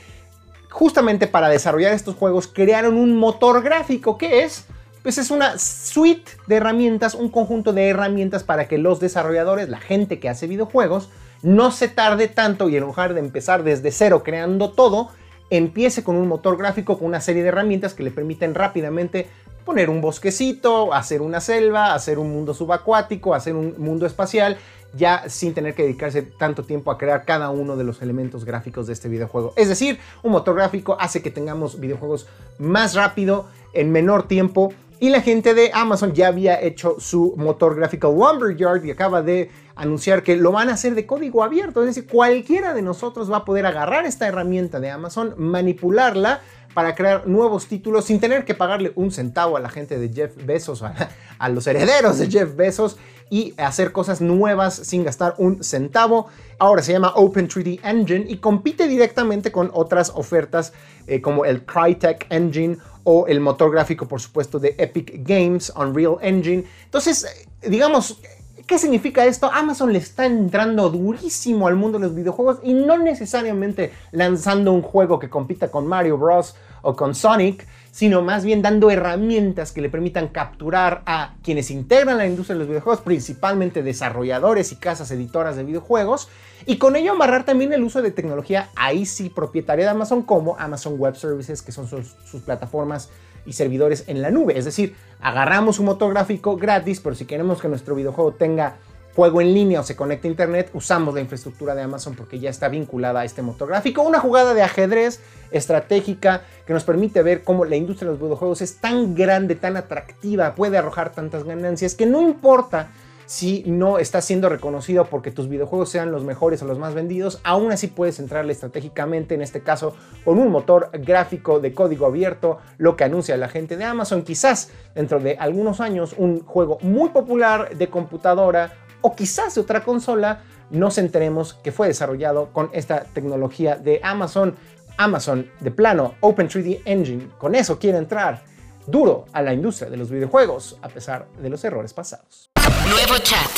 S1: justamente para desarrollar estos juegos crearon un motor gráfico que es pues es una suite de herramientas, un conjunto de herramientas para que los desarrolladores, la gente que hace videojuegos, no se tarde tanto y en lugar de empezar desde cero creando todo, empiece con un motor gráfico con una serie de herramientas que le permiten rápidamente poner un bosquecito, hacer una selva, hacer un mundo subacuático, hacer un mundo espacial, ya sin tener que dedicarse tanto tiempo a crear cada uno de los elementos gráficos de este videojuego. Es decir, un motor gráfico hace que tengamos videojuegos más rápido, en menor tiempo, y la gente de Amazon ya había hecho su motor gráfico Lumberyard y acaba de anunciar que lo van a hacer de código abierto. Es decir, cualquiera de nosotros va a poder agarrar esta herramienta de Amazon, manipularla para crear nuevos títulos sin tener que pagarle un centavo a la gente de Jeff Bezos, [LAUGHS] a, los herederos de Jeff Bezos y hacer cosas nuevas sin gastar un centavo. Ahora se llama Open 3D Engine y compite directamente con otras ofertas eh, como el Crytek Engine o el motor gráfico, por supuesto, de Epic Games, Unreal Engine. Entonces, eh, digamos, ¿Qué significa esto? Amazon le está entrando durísimo al mundo de los videojuegos y no necesariamente lanzando un juego que compita con Mario Bros. o con Sonic, sino más bien dando herramientas que le permitan capturar a quienes integran la industria de los videojuegos, principalmente desarrolladores y casas editoras de videojuegos, y con ello amarrar también el uso de tecnología ahí propietaria de Amazon como Amazon Web Services, que son sus, sus plataformas y servidores en la nube. Es decir, agarramos un motor gráfico gratis, pero si queremos que nuestro videojuego tenga juego en línea o se conecte a internet, usamos la infraestructura de Amazon porque ya está vinculada a este motor gráfico. Una jugada de ajedrez estratégica que nos permite ver cómo la industria de los videojuegos es tan grande, tan atractiva, puede arrojar tantas ganancias que no importa si no está siendo reconocido porque tus videojuegos sean los mejores o los más vendidos, aún así puedes entrarle estratégicamente, en este caso con un motor gráfico de código abierto, lo que anuncia la gente de Amazon, quizás dentro de algunos años un juego muy popular de computadora o quizás de otra consola, nos enteremos que fue desarrollado con esta tecnología de Amazon. Amazon de plano, Open 3D Engine, con eso quiere entrar duro a la industria de los videojuegos, a pesar de los errores pasados.
S2: Nuevo chat.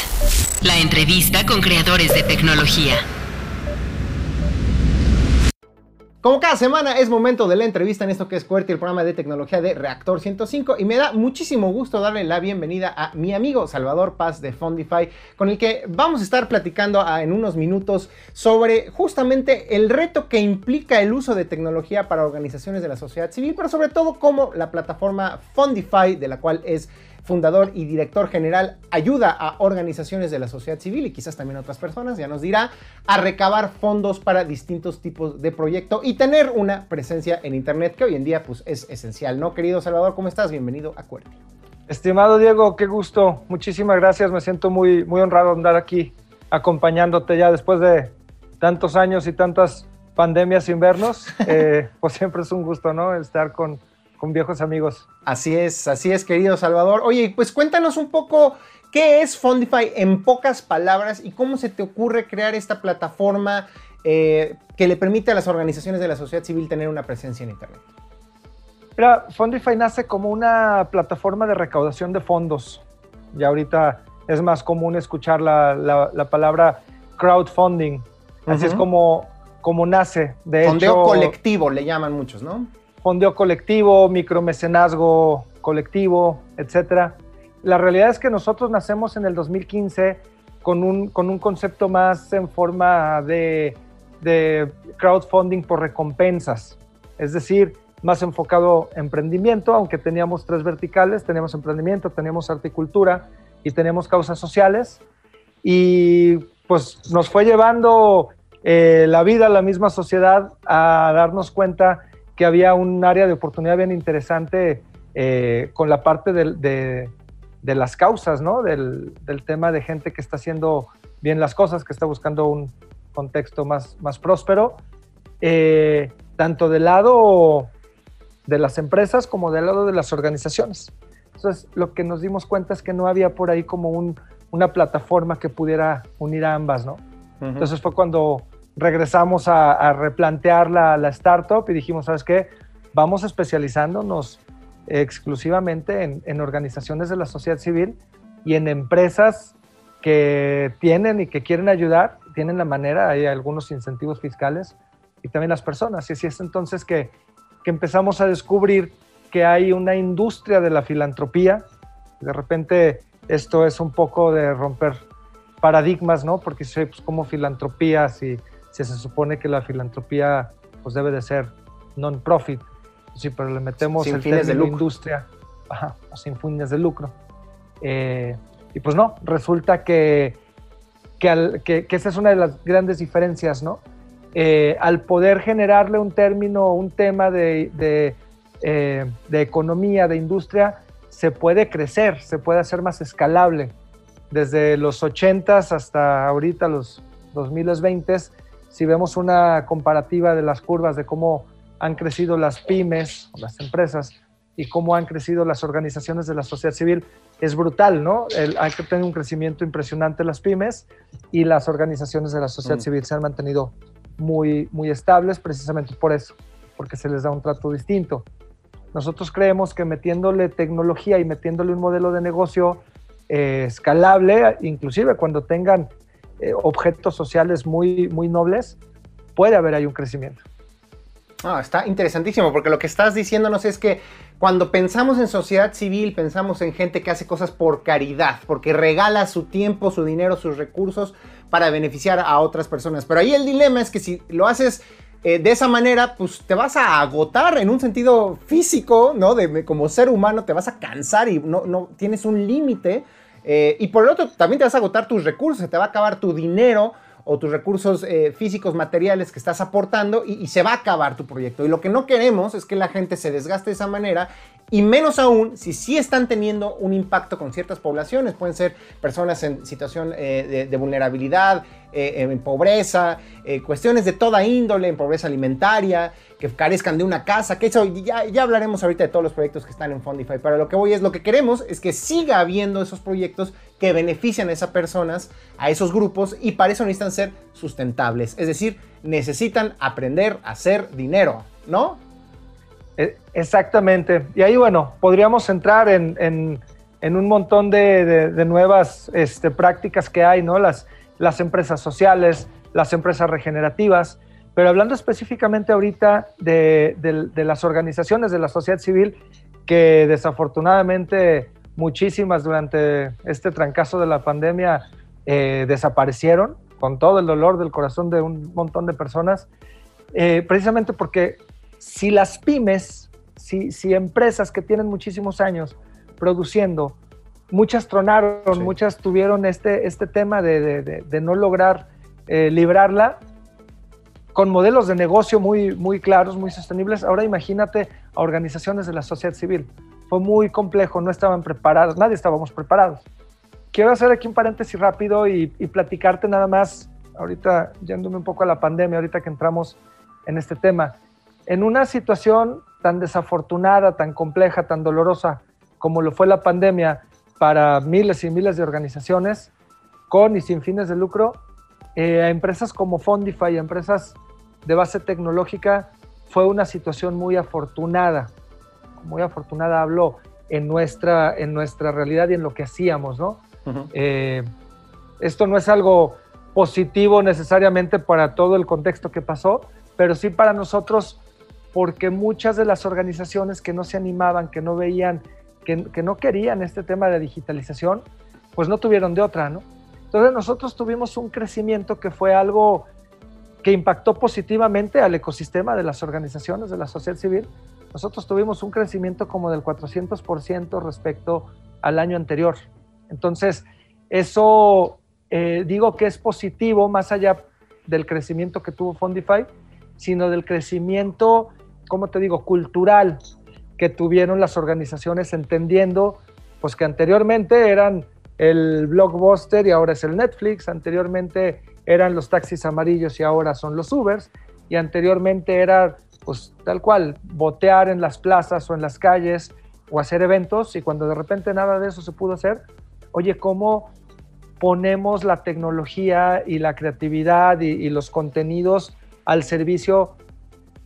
S2: La entrevista con creadores de tecnología.
S1: Como cada semana es momento de la entrevista en esto que es QWERTY, el programa de tecnología de Reactor 105 y me da muchísimo gusto darle la bienvenida a mi amigo Salvador Paz de Fondify con el que vamos a estar platicando en unos minutos sobre justamente el reto que implica el uso de tecnología para organizaciones de la sociedad civil, pero sobre todo cómo la plataforma Fondify, de la cual es fundador y director general, ayuda a organizaciones de la sociedad civil y quizás también a otras personas, ya nos dirá, a recabar fondos para distintos tipos de proyecto y tener una presencia en Internet que hoy en día pues, es esencial, ¿no? Querido Salvador, ¿cómo estás? Bienvenido a Cuerpo.
S5: Estimado Diego, qué gusto. Muchísimas gracias. Me siento muy, muy honrado de andar aquí acompañándote ya después de tantos años y tantas pandemias sin vernos. [LAUGHS] Eh, pues siempre es un gusto, ¿no? Estar con, con viejos amigos.
S1: Así es, así es, querido Salvador. Oye, pues cuéntanos un poco qué es Fondify en pocas palabras y cómo se te ocurre crear esta plataforma eh, que le permite a las organizaciones de la sociedad civil tener una presencia en Internet.
S5: Mira, Fondify nace como una plataforma de recaudación de fondos. Y ahorita es más común escuchar la, la, palabra crowdfunding. Así es como, como nace.
S1: De Fondeo colectivo le llaman muchos, ¿no?
S5: Fondeo colectivo, micromecenazgo colectivo, etcétera. La realidad es que nosotros nacemos en el 2015 con un, con un concepto más en forma de, crowdfunding por recompensas, es decir, más enfocado emprendimiento, aunque teníamos tres verticales, teníamos emprendimiento, teníamos horticultura y teníamos causas sociales. Y pues nos fue llevando eh, la vida, la misma sociedad, a darnos cuenta que había un área de oportunidad bien interesante eh, con la parte de, de, las causas, ¿no? Del, del, tema de gente que está haciendo bien las cosas, que está buscando un contexto más, más próspero, eh, tanto del lado de las empresas como del lado de las organizaciones. Entonces, lo que nos dimos cuenta es que no había por ahí como un, una plataforma que pudiera unir a ambas, ¿no? Entonces fue cuando regresamos a, replantear la, la, startup y dijimos, ¿sabes qué? Vamos especializándonos exclusivamente en, en, organizaciones de la sociedad civil y en empresas que tienen y que quieren ayudar, tienen la manera, hay algunos incentivos fiscales y también las personas. Y así es entonces que que empezamos a descubrir que hay una industria de la filantropía. De repente esto es un poco de romper paradigmas, ¿no? Porque si pues, como filantropía, si, si, se supone que la filantropía pues debe de ser non-profit, sí, pero le metemos
S1: sin
S5: el
S1: fines
S5: término
S1: de lucro.
S5: industria, ajá, sin fines de lucro. Eh, y pues no, resulta que, que, al, que, que esa es una de las grandes diferencias, ¿no? eh, al poder generarle un término, un tema de, de, eh, de, economía, de industria, se puede crecer, se puede hacer más escalable. Desde los 80s hasta ahorita los 2020, si vemos una comparativa de las curvas de cómo han crecido las pymes, las empresas, y cómo han crecido las organizaciones de la sociedad civil, es brutal, ¿no? El, hay que tener un crecimiento impresionante las pymes y las organizaciones de la sociedad mm. civil se han mantenido muy, muy estables precisamente por eso, porque se les da un trato distinto. Nosotros creemos que metiéndole tecnología y metiéndole un modelo de negocio eh, escalable, inclusive cuando tengan eh, objetos sociales muy, muy nobles, puede haber ahí un crecimiento.
S1: Ah, está interesantísimo, porque lo que estás diciéndonos es que cuando pensamos en sociedad civil, pensamos en gente que hace cosas por caridad, porque regala su tiempo, su dinero, sus recursos para beneficiar a otras personas. Pero ahí el dilema es que si lo haces eh, de esa manera, pues te vas a agotar en un sentido físico, ¿no? De, como ser humano, te vas a cansar y no, no tienes un límite. Eh, y por el otro, también te vas a agotar tus recursos, te va a acabar tu dinero o tus recursos eh, físicos, materiales que estás aportando y, se va a acabar tu proyecto. Y lo que no queremos es que la gente se desgaste de esa manera y menos aún si sí están teniendo un impacto con ciertas poblaciones. Pueden ser personas en situación eh, de, vulnerabilidad, eh, en pobreza, eh, cuestiones de toda índole, en pobreza alimentaria, que carezcan de una casa, que eso ya, ya hablaremos ahorita de todos los proyectos que están en Fundify. Pero lo que voy es, lo que queremos es que siga habiendo esos proyectos que benefician a esas personas, a esos grupos, y para eso necesitan ser sustentables. Es decir, necesitan aprender a hacer dinero, ¿no?
S5: E, exactamente. Y ahí, bueno, podríamos entrar en, en, un montón de nuevas este, prácticas que hay, ¿no? Las, las empresas sociales, las empresas regenerativas, pero hablando específicamente ahorita de, las organizaciones de la sociedad civil, que desafortunadamente muchísimas durante este trancazo de la pandemia eh, desaparecieron, con todo el dolor del corazón de un montón de personas, eh, precisamente porque si las pymes, si, si, empresas que tienen muchísimos años produciendo, muchas tronaron, sí. muchas tuvieron este, este tema de, de, de, de no lograr eh, librarla, con modelos de negocio muy, muy claros, muy sostenibles. Ahora imagínate a organizaciones de la sociedad civil. Fue muy complejo, no estaban preparados, nadie estábamos preparados. Quiero hacer aquí un paréntesis rápido y, y platicarte nada más, ahorita yéndome un poco a la pandemia, ahorita que entramos en este tema en una situación tan desafortunada, tan compleja, tan dolorosa como lo fue la pandemia para miles y miles de organizaciones, con y sin fines de lucro, eh, a empresas como Fondify, a empresas de base tecnológica, fue una situación muy afortunada. Muy afortunada hablo en nuestra, en nuestra realidad y en lo que hacíamos, ¿no? Uh -huh. eh, esto no es algo positivo necesariamente para todo el contexto que pasó, pero sí para nosotros porque muchas de las organizaciones que no se animaban, que no veían, que, no querían este tema de digitalización, pues no tuvieron de otra, ¿no? Entonces nosotros tuvimos un crecimiento que fue algo que impactó positivamente al ecosistema de las organizaciones de la sociedad civil. Nosotros tuvimos un crecimiento como del 400% respecto al año anterior. Entonces, eso eh, digo que es positivo más allá del crecimiento que tuvo Fondify, sino del crecimiento, como te digo, cultural que tuvieron las organizaciones entendiendo pues que anteriormente eran el blockbuster y ahora es el Netflix, anteriormente eran los taxis amarillos y ahora son los Ubers, y anteriormente era pues tal cual, botear en las plazas o en las calles o hacer eventos y cuando de repente nada de eso se pudo hacer, oye, ¿cómo ponemos la tecnología y la creatividad y, los contenidos al servicio,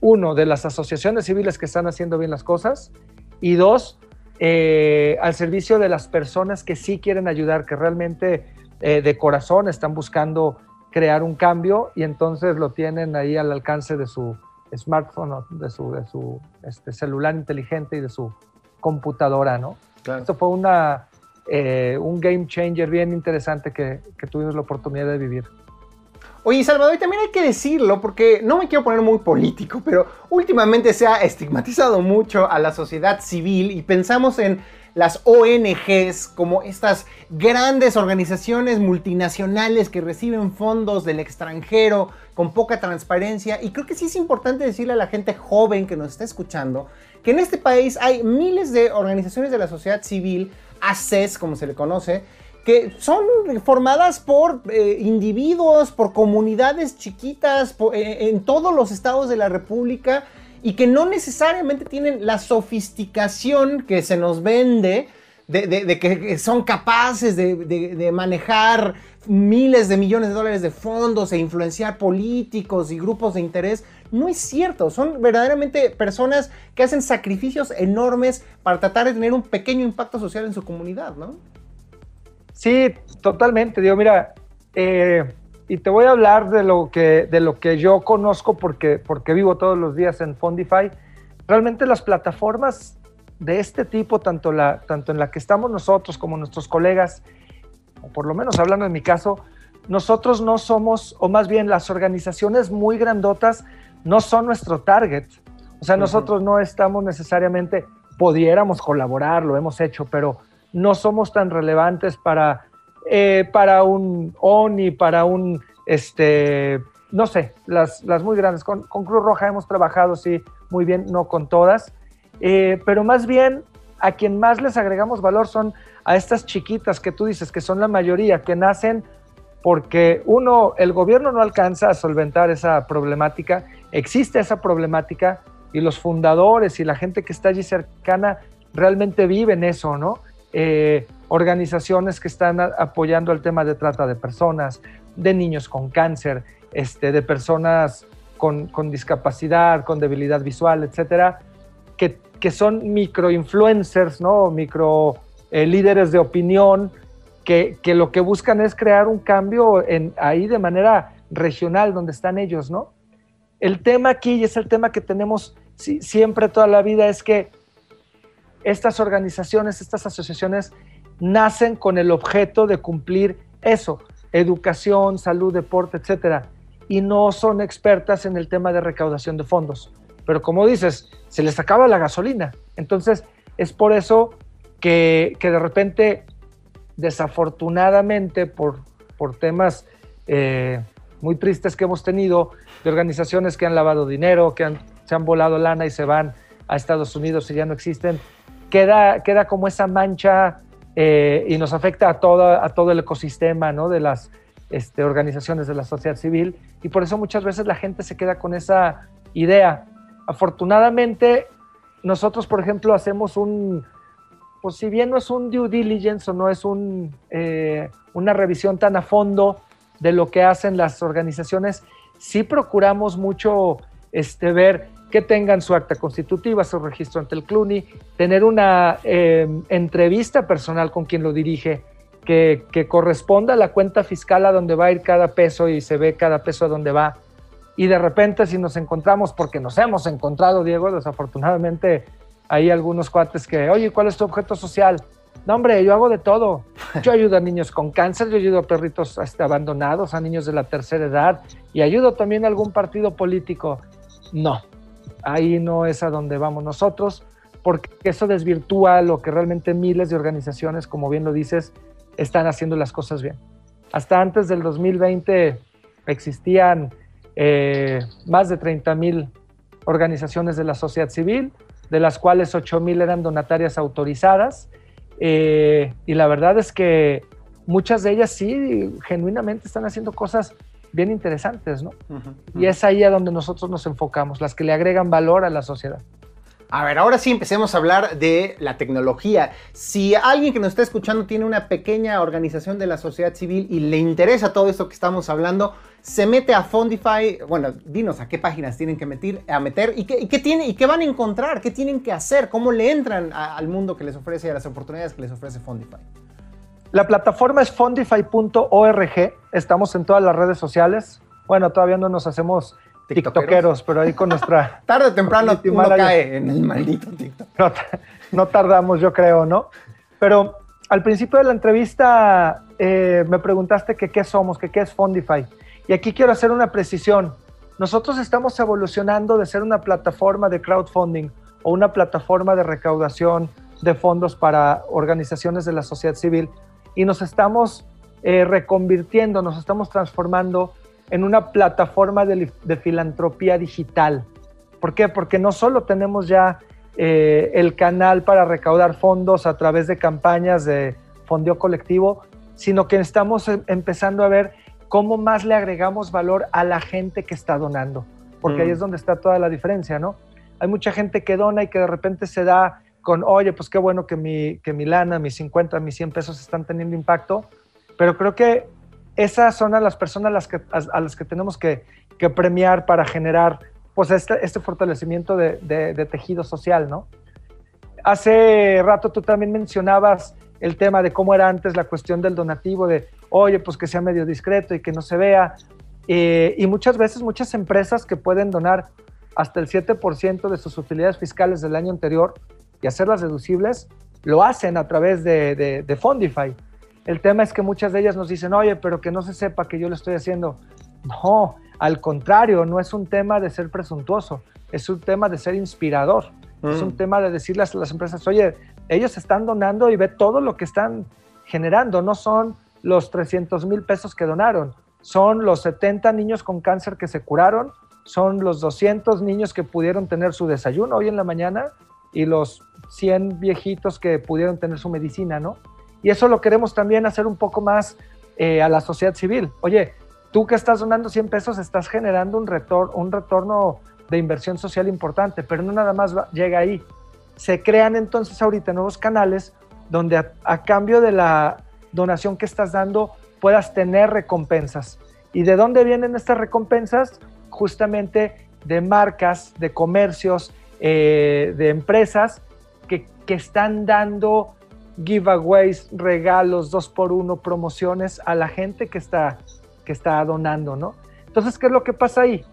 S5: uno, de las asociaciones civiles que están haciendo bien las cosas y dos, eh, al servicio de las personas que sí quieren ayudar, que realmente eh, de corazón están buscando crear un cambio y entonces lo tienen ahí al alcance de su smartphone, de su, de su este, celular inteligente y de su computadora, ¿no? Esto fue una, eh, un game changer bien interesante que, que tuvimos la oportunidad de vivir.
S1: Oye, Salvador, y también hay que decirlo, porque no me quiero poner muy político, pero últimamente se ha estigmatizado mucho a la sociedad civil y pensamos en las ONGs como estas grandes organizaciones multinacionales que reciben fondos del extranjero con poca transparencia. Y creo que sí es importante decirle a la gente joven que nos está escuchando que en este país hay miles de organizaciones de la sociedad civil ACES, como se le conoce, que son formadas por eh, individuos, por comunidades chiquitas eh, en todos los estados de la República y que no necesariamente tienen la sofisticación que se nos vende de, que son capaces de, manejar miles de millones de dólares de fondos e influenciar políticos y grupos de interés. No es cierto, son verdaderamente personas que hacen sacrificios enormes para tratar de tener un pequeño impacto social en su comunidad, ¿no?
S5: Sí, totalmente. Digo, mira, eh, y te voy a hablar de lo que, de lo que yo conozco porque, porque vivo todos los días en Fondify. Realmente las plataformas de este tipo, tanto, la, tanto en la que estamos nosotros como nuestros colegas, o por lo menos hablando en mi caso, nosotros no somos, o más bien las organizaciones muy grandotas no son nuestro target. O sea, nosotros no estamos necesariamente, pudiéramos colaborar, lo hemos hecho, pero no somos tan relevantes para, eh, para un ONI, para un, este, no sé, las, las muy grandes. Con, Cruz Roja hemos trabajado, sí, muy bien, no con todas, eh, pero más bien a quien más les agregamos valor son a estas chiquitas que tú dices, que son la mayoría, que nacen porque uno, el gobierno no alcanza a solventar esa problemática, existe esa problemática y los fundadores y la gente que está allí cercana realmente viven eso, ¿no? Eh, organizaciones que están apoyando el tema de trata de personas, de niños con cáncer, este, de personas con, discapacidad, con debilidad visual, etcétera, que, que son microinfluencers, ¿no? micro eh, líderes de opinión, que, lo que buscan es crear un cambio en, ahí de manera regional donde están ellos, ¿no? El tema aquí, y es el tema que tenemos siempre toda la vida, es que estas organizaciones, estas asociaciones nacen con el objeto de cumplir eso, educación, salud, deporte, etcétera, y no son expertas en el tema de recaudación de fondos. Pero como dices, se les acaba la gasolina. Entonces, es por eso que, de repente, desafortunadamente, por, por temas eh, muy tristes que hemos tenido, de organizaciones que han lavado dinero, que se han volado lana y se van a Estados Unidos y ya no existen, queda, queda como esa mancha eh, y nos afecta a, toda, a todo el ecosistema ¿no? de las este, organizaciones de la sociedad civil y por eso muchas veces la gente se queda con esa idea. Afortunadamente, nosotros, por ejemplo, hacemos un, pues si bien no es un due diligence o no es un, eh, una revisión tan a fondo de lo que hacen las organizaciones, sí procuramos mucho este, ver que tengan su acta constitutiva, su registro ante el CLUNY, tener una em, entrevista personal con quien lo dirige, que, corresponda a la cuenta fiscal a donde va a ir cada peso y se ve cada peso a dónde va. Y de repente si nos encontramos, porque nos hemos encontrado, Diego, desafortunadamente hay algunos cuates que, oye, ¿cuál es tu objeto social? No, hombre, yo hago de todo. [LAUGHS] Yo ayudo a niños con cáncer, yo ayudo a perritos este, abandonados, a niños de la tercera edad y ayudo también a algún partido político. No, ahí no es a donde vamos nosotros, porque eso desvirtúa lo que realmente miles de organizaciones, como bien lo dices, están haciendo las cosas bien. Hasta antes del 2020 existían eh, más de 30 mil organizaciones de la sociedad civil, de las cuales 8 mil eran donatarias autorizadas. Eh, y la verdad es que muchas de ellas sí, genuinamente están haciendo cosas bien interesantes, ¿no? Y es ahí a donde nosotros nos enfocamos, las que le agregan valor a la sociedad.
S1: A ver, ahora sí empecemos a hablar de la tecnología. Si alguien que nos está escuchando tiene una pequeña organización de la sociedad civil y le interesa todo esto que estamos hablando, se mete a Fondify. Bueno, dinos a qué páginas tienen que meter, a meter y qué, tiene, y qué van a encontrar, qué tienen que hacer, cómo le entran al mundo que les ofrece y a las oportunidades que les ofrece Fondify.
S5: La plataforma es fondify.org. Estamos en todas las redes sociales. Bueno, todavía no nos hacemos tiktokeros, pero ahí con nuestra... [LAUGHS]
S1: Tarde o temprano uno cae en el maldito TikTok.
S5: No, tardamos, yo creo, ¿no? Pero al principio de la entrevista eh, me preguntaste que qué somos, que qué es Fondify. Y aquí quiero hacer una precisión. Nosotros estamos evolucionando de ser una plataforma de crowdfunding o una plataforma de recaudación de fondos para organizaciones de la sociedad civil y nos estamos eh, reconvirtiendo, nos estamos transformando en una plataforma de, filantropía digital. ¿Por qué? Porque no solo tenemos ya eh, el canal para recaudar fondos a través de campañas de fondeo colectivo, sino que estamos em, empezando a ver cómo más le agregamos valor a la gente que está donando, porque ahí mm. es donde está toda la diferencia, ¿no? Hay mucha gente que dona y que de repente se da con, oye, pues qué bueno que mi, que mi lana, mis 50, mis 100 pesos están teniendo impacto, pero creo que esas son a las personas a las que, las que tenemos que, premiar para generar pues este, este fortalecimiento de, de, tejido social, ¿no? Hace rato tú también mencionabas el tema de cómo era antes la cuestión del donativo, de, oye, pues que sea medio discreto y que no se vea. Eh, y muchas veces muchas empresas que pueden donar hasta el 7% de sus utilidades fiscales del año anterior, y hacerlas deducibles, lo hacen a través de, de, Fondify. El tema es que muchas de ellas nos dicen, oye, pero que no se sepa que yo lo estoy haciendo. No, al contrario, no es un tema de ser presuntuoso, es un tema de ser inspirador. Es un mm. tema de decirles a las empresas, oye, ellos están donando y ve todo lo que están generando. No son los 300 mil pesos que donaron, son los 70 niños con cáncer que se curaron, son los 200 niños que pudieron tener su desayuno hoy en la mañana y los 100 viejitos que pudieron tener su medicina, ¿no? Y eso lo queremos también hacer un poco más eh, a la sociedad civil. Oye, tú que estás donando 100 pesos, estás generando un, retorno, un retorno de inversión social importante, pero no nada más llega ahí. Se crean entonces ahorita nuevos canales donde a, cambio de la donación que estás dando puedas tener recompensas. ¿Y de dónde vienen estas recompensas? Justamente de marcas, de comercios, eh, de empresas que, están dando giveaways, regalos, dos por uno, promociones a la gente que está, que está donando, ¿no? Entonces, ¿qué es lo que pasa ahí?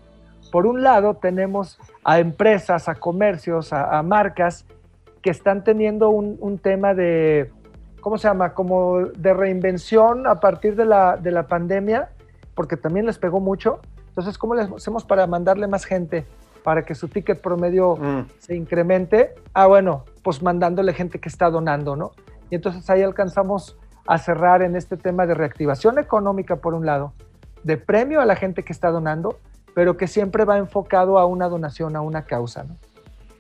S5: Por un lado, tenemos a empresas, a comercios, a, marcas que están teniendo un, tema de, ¿cómo se llama? Como de reinvención a partir de la, de la pandemia, porque también les pegó mucho. Entonces, ¿cómo les hacemos para mandarle más gente para que su ticket promedio mm. se incremente, ah, bueno, pues mandándole gente que está donando, ¿no? Y entonces ahí alcanzamos a cerrar en este tema de reactivación económica, por un lado, de premio a la gente que está donando, pero que siempre va enfocado a una donación, a una causa, ¿no?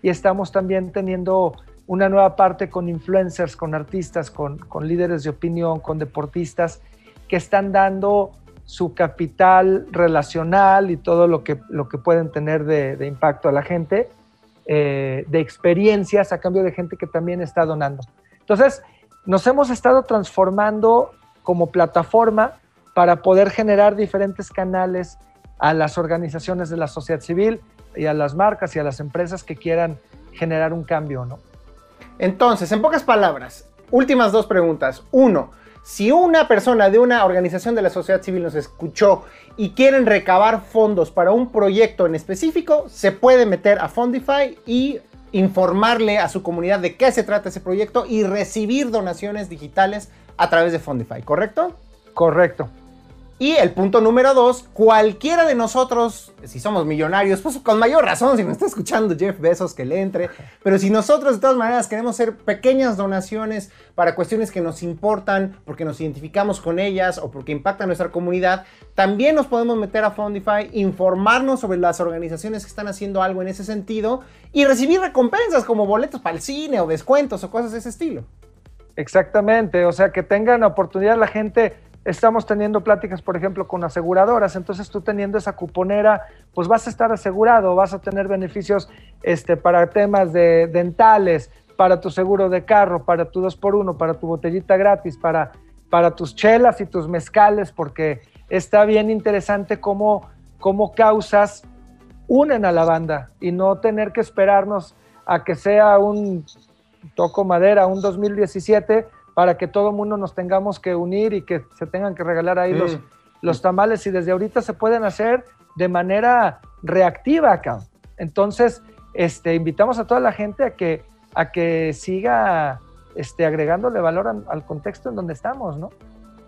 S5: Y estamos también teniendo una nueva parte con influencers, con artistas, con, con líderes de opinión, con deportistas, que están dando su capital relacional y todo lo que, lo que pueden tener de, impacto a la gente, eh, de experiencias a cambio de gente que también está donando. Entonces, nos hemos estado transformando como plataforma para poder generar diferentes canales a las organizaciones de la sociedad civil y a las marcas y a las empresas que quieran generar un cambio, ¿no?
S1: Entonces, en pocas palabras, últimas dos preguntas. Uno, si una persona de una organización de la sociedad civil nos escuchó y quieren recabar fondos para un proyecto en específico, se puede meter a Fondify y informarle a su comunidad de qué se trata ese proyecto y recibir donaciones digitales a través de Fundify, ¿correcto?
S5: Correcto.
S1: Y el punto número dos, cualquiera de nosotros, si somos millonarios, pues con mayor razón, si nos está escuchando Jeff Bezos, que le entre, pero si nosotros de todas maneras queremos hacer pequeñas donaciones para cuestiones que nos importan, porque nos identificamos con ellas o porque impactan nuestra comunidad, también nos podemos meter a Fundify, informarnos sobre las organizaciones que están haciendo algo en ese sentido y recibir recompensas como boletos para el cine o descuentos o cosas de ese estilo.
S5: Exactamente, o sea, que tengan oportunidad la gente estamos teniendo pláticas, por ejemplo, con aseguradoras, entonces tú teniendo esa cuponera, pues vas a estar asegurado, vas a tener beneficios este, para temas de dentales, para tu seguro de carro, para tu 2x1, para tu botellita gratis, para, para tus chelas y tus mezcales, porque está bien interesante cómo, cómo causas unen a la banda y no tener que esperarnos a que sea un toco madera, un 2017 para que todo el mundo nos tengamos que unir y que se tengan que regalar ahí los, los tamales y desde ahorita se pueden hacer de manera reactiva acá. Entonces, este, invitamos a toda la gente a que, a que siga este, agregándole valor al contexto en donde estamos, ¿no?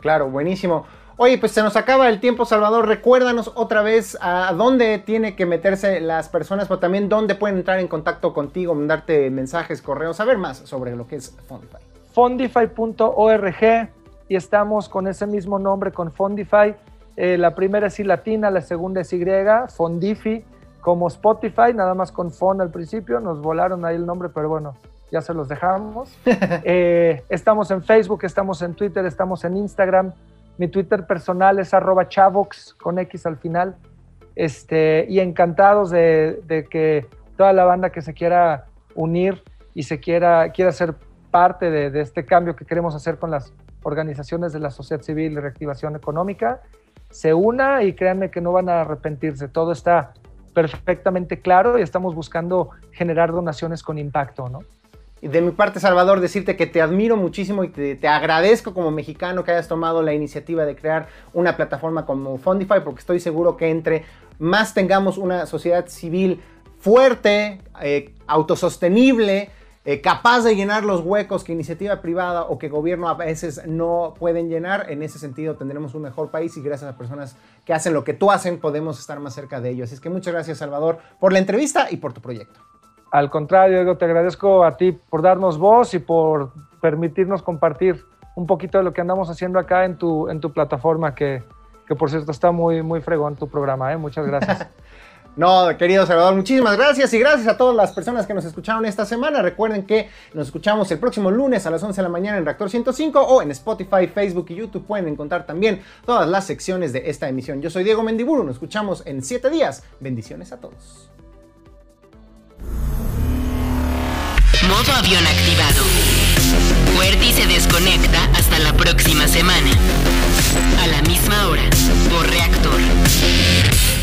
S1: Claro, buenísimo. Oye, pues se nos acaba el tiempo, Salvador. Recuérdanos otra vez a dónde tiene que meterse las personas, pero también dónde pueden entrar en contacto contigo, mandarte mensajes, correos, saber más sobre lo que es Fondify
S5: fondify.org y estamos con ese mismo nombre, con Fondify. Eh, la primera es I latina, la segunda es Y, Fondifi, como Spotify, nada más con Fon al principio, nos volaron ahí el nombre, pero bueno, ya se los dejamos. [LAUGHS] Eh, estamos en Facebook, estamos en Twitter, estamos en Instagram. Mi Twitter personal es arroba chavox con X al final. Este, y encantados de, de, que toda la banda que se quiera unir y se quiera, quiera ser parte de, este cambio que queremos hacer con las organizaciones de la sociedad civil y reactivación económica, se una y créanme que no van a arrepentirse. Todo está perfectamente claro y estamos buscando generar donaciones con impacto, ¿no?
S1: De mi parte, Salvador, decirte que te admiro muchísimo y te, te, agradezco como mexicano que hayas tomado la iniciativa de crear una plataforma como Fundify, porque estoy seguro que entre más tengamos una sociedad civil fuerte, eh, autosostenible, eh, capaz de llenar los huecos que iniciativa privada o que gobierno a veces no pueden llenar. En ese sentido tendremos un mejor país y gracias a personas que hacen lo que tú hacen podemos estar más cerca de ellos. Así es que muchas gracias Salvador por la entrevista y por tu proyecto.
S5: Al contrario, Diego, te agradezco a ti por darnos voz y por permitirnos compartir un poquito de lo que andamos haciendo acá en tu, en tu plataforma, que, que por cierto está muy, muy fregón tu programa. ¿eh? Muchas gracias. [LAUGHS]
S1: No, querido Salvador, muchísimas gracias y gracias a todas las personas que nos escucharon esta semana. Recuerden que nos escuchamos el próximo lunes a las 11 de la mañana en Reactor 105 o en Spotify, Facebook y YouTube. Pueden encontrar también todas las secciones de esta emisión. Yo soy Diego Mendiburu, nos escuchamos en 7 días. Bendiciones a todos.
S2: Modo avión activado. Fuerti se desconecta hasta la próxima semana. A la misma hora, por Reactor.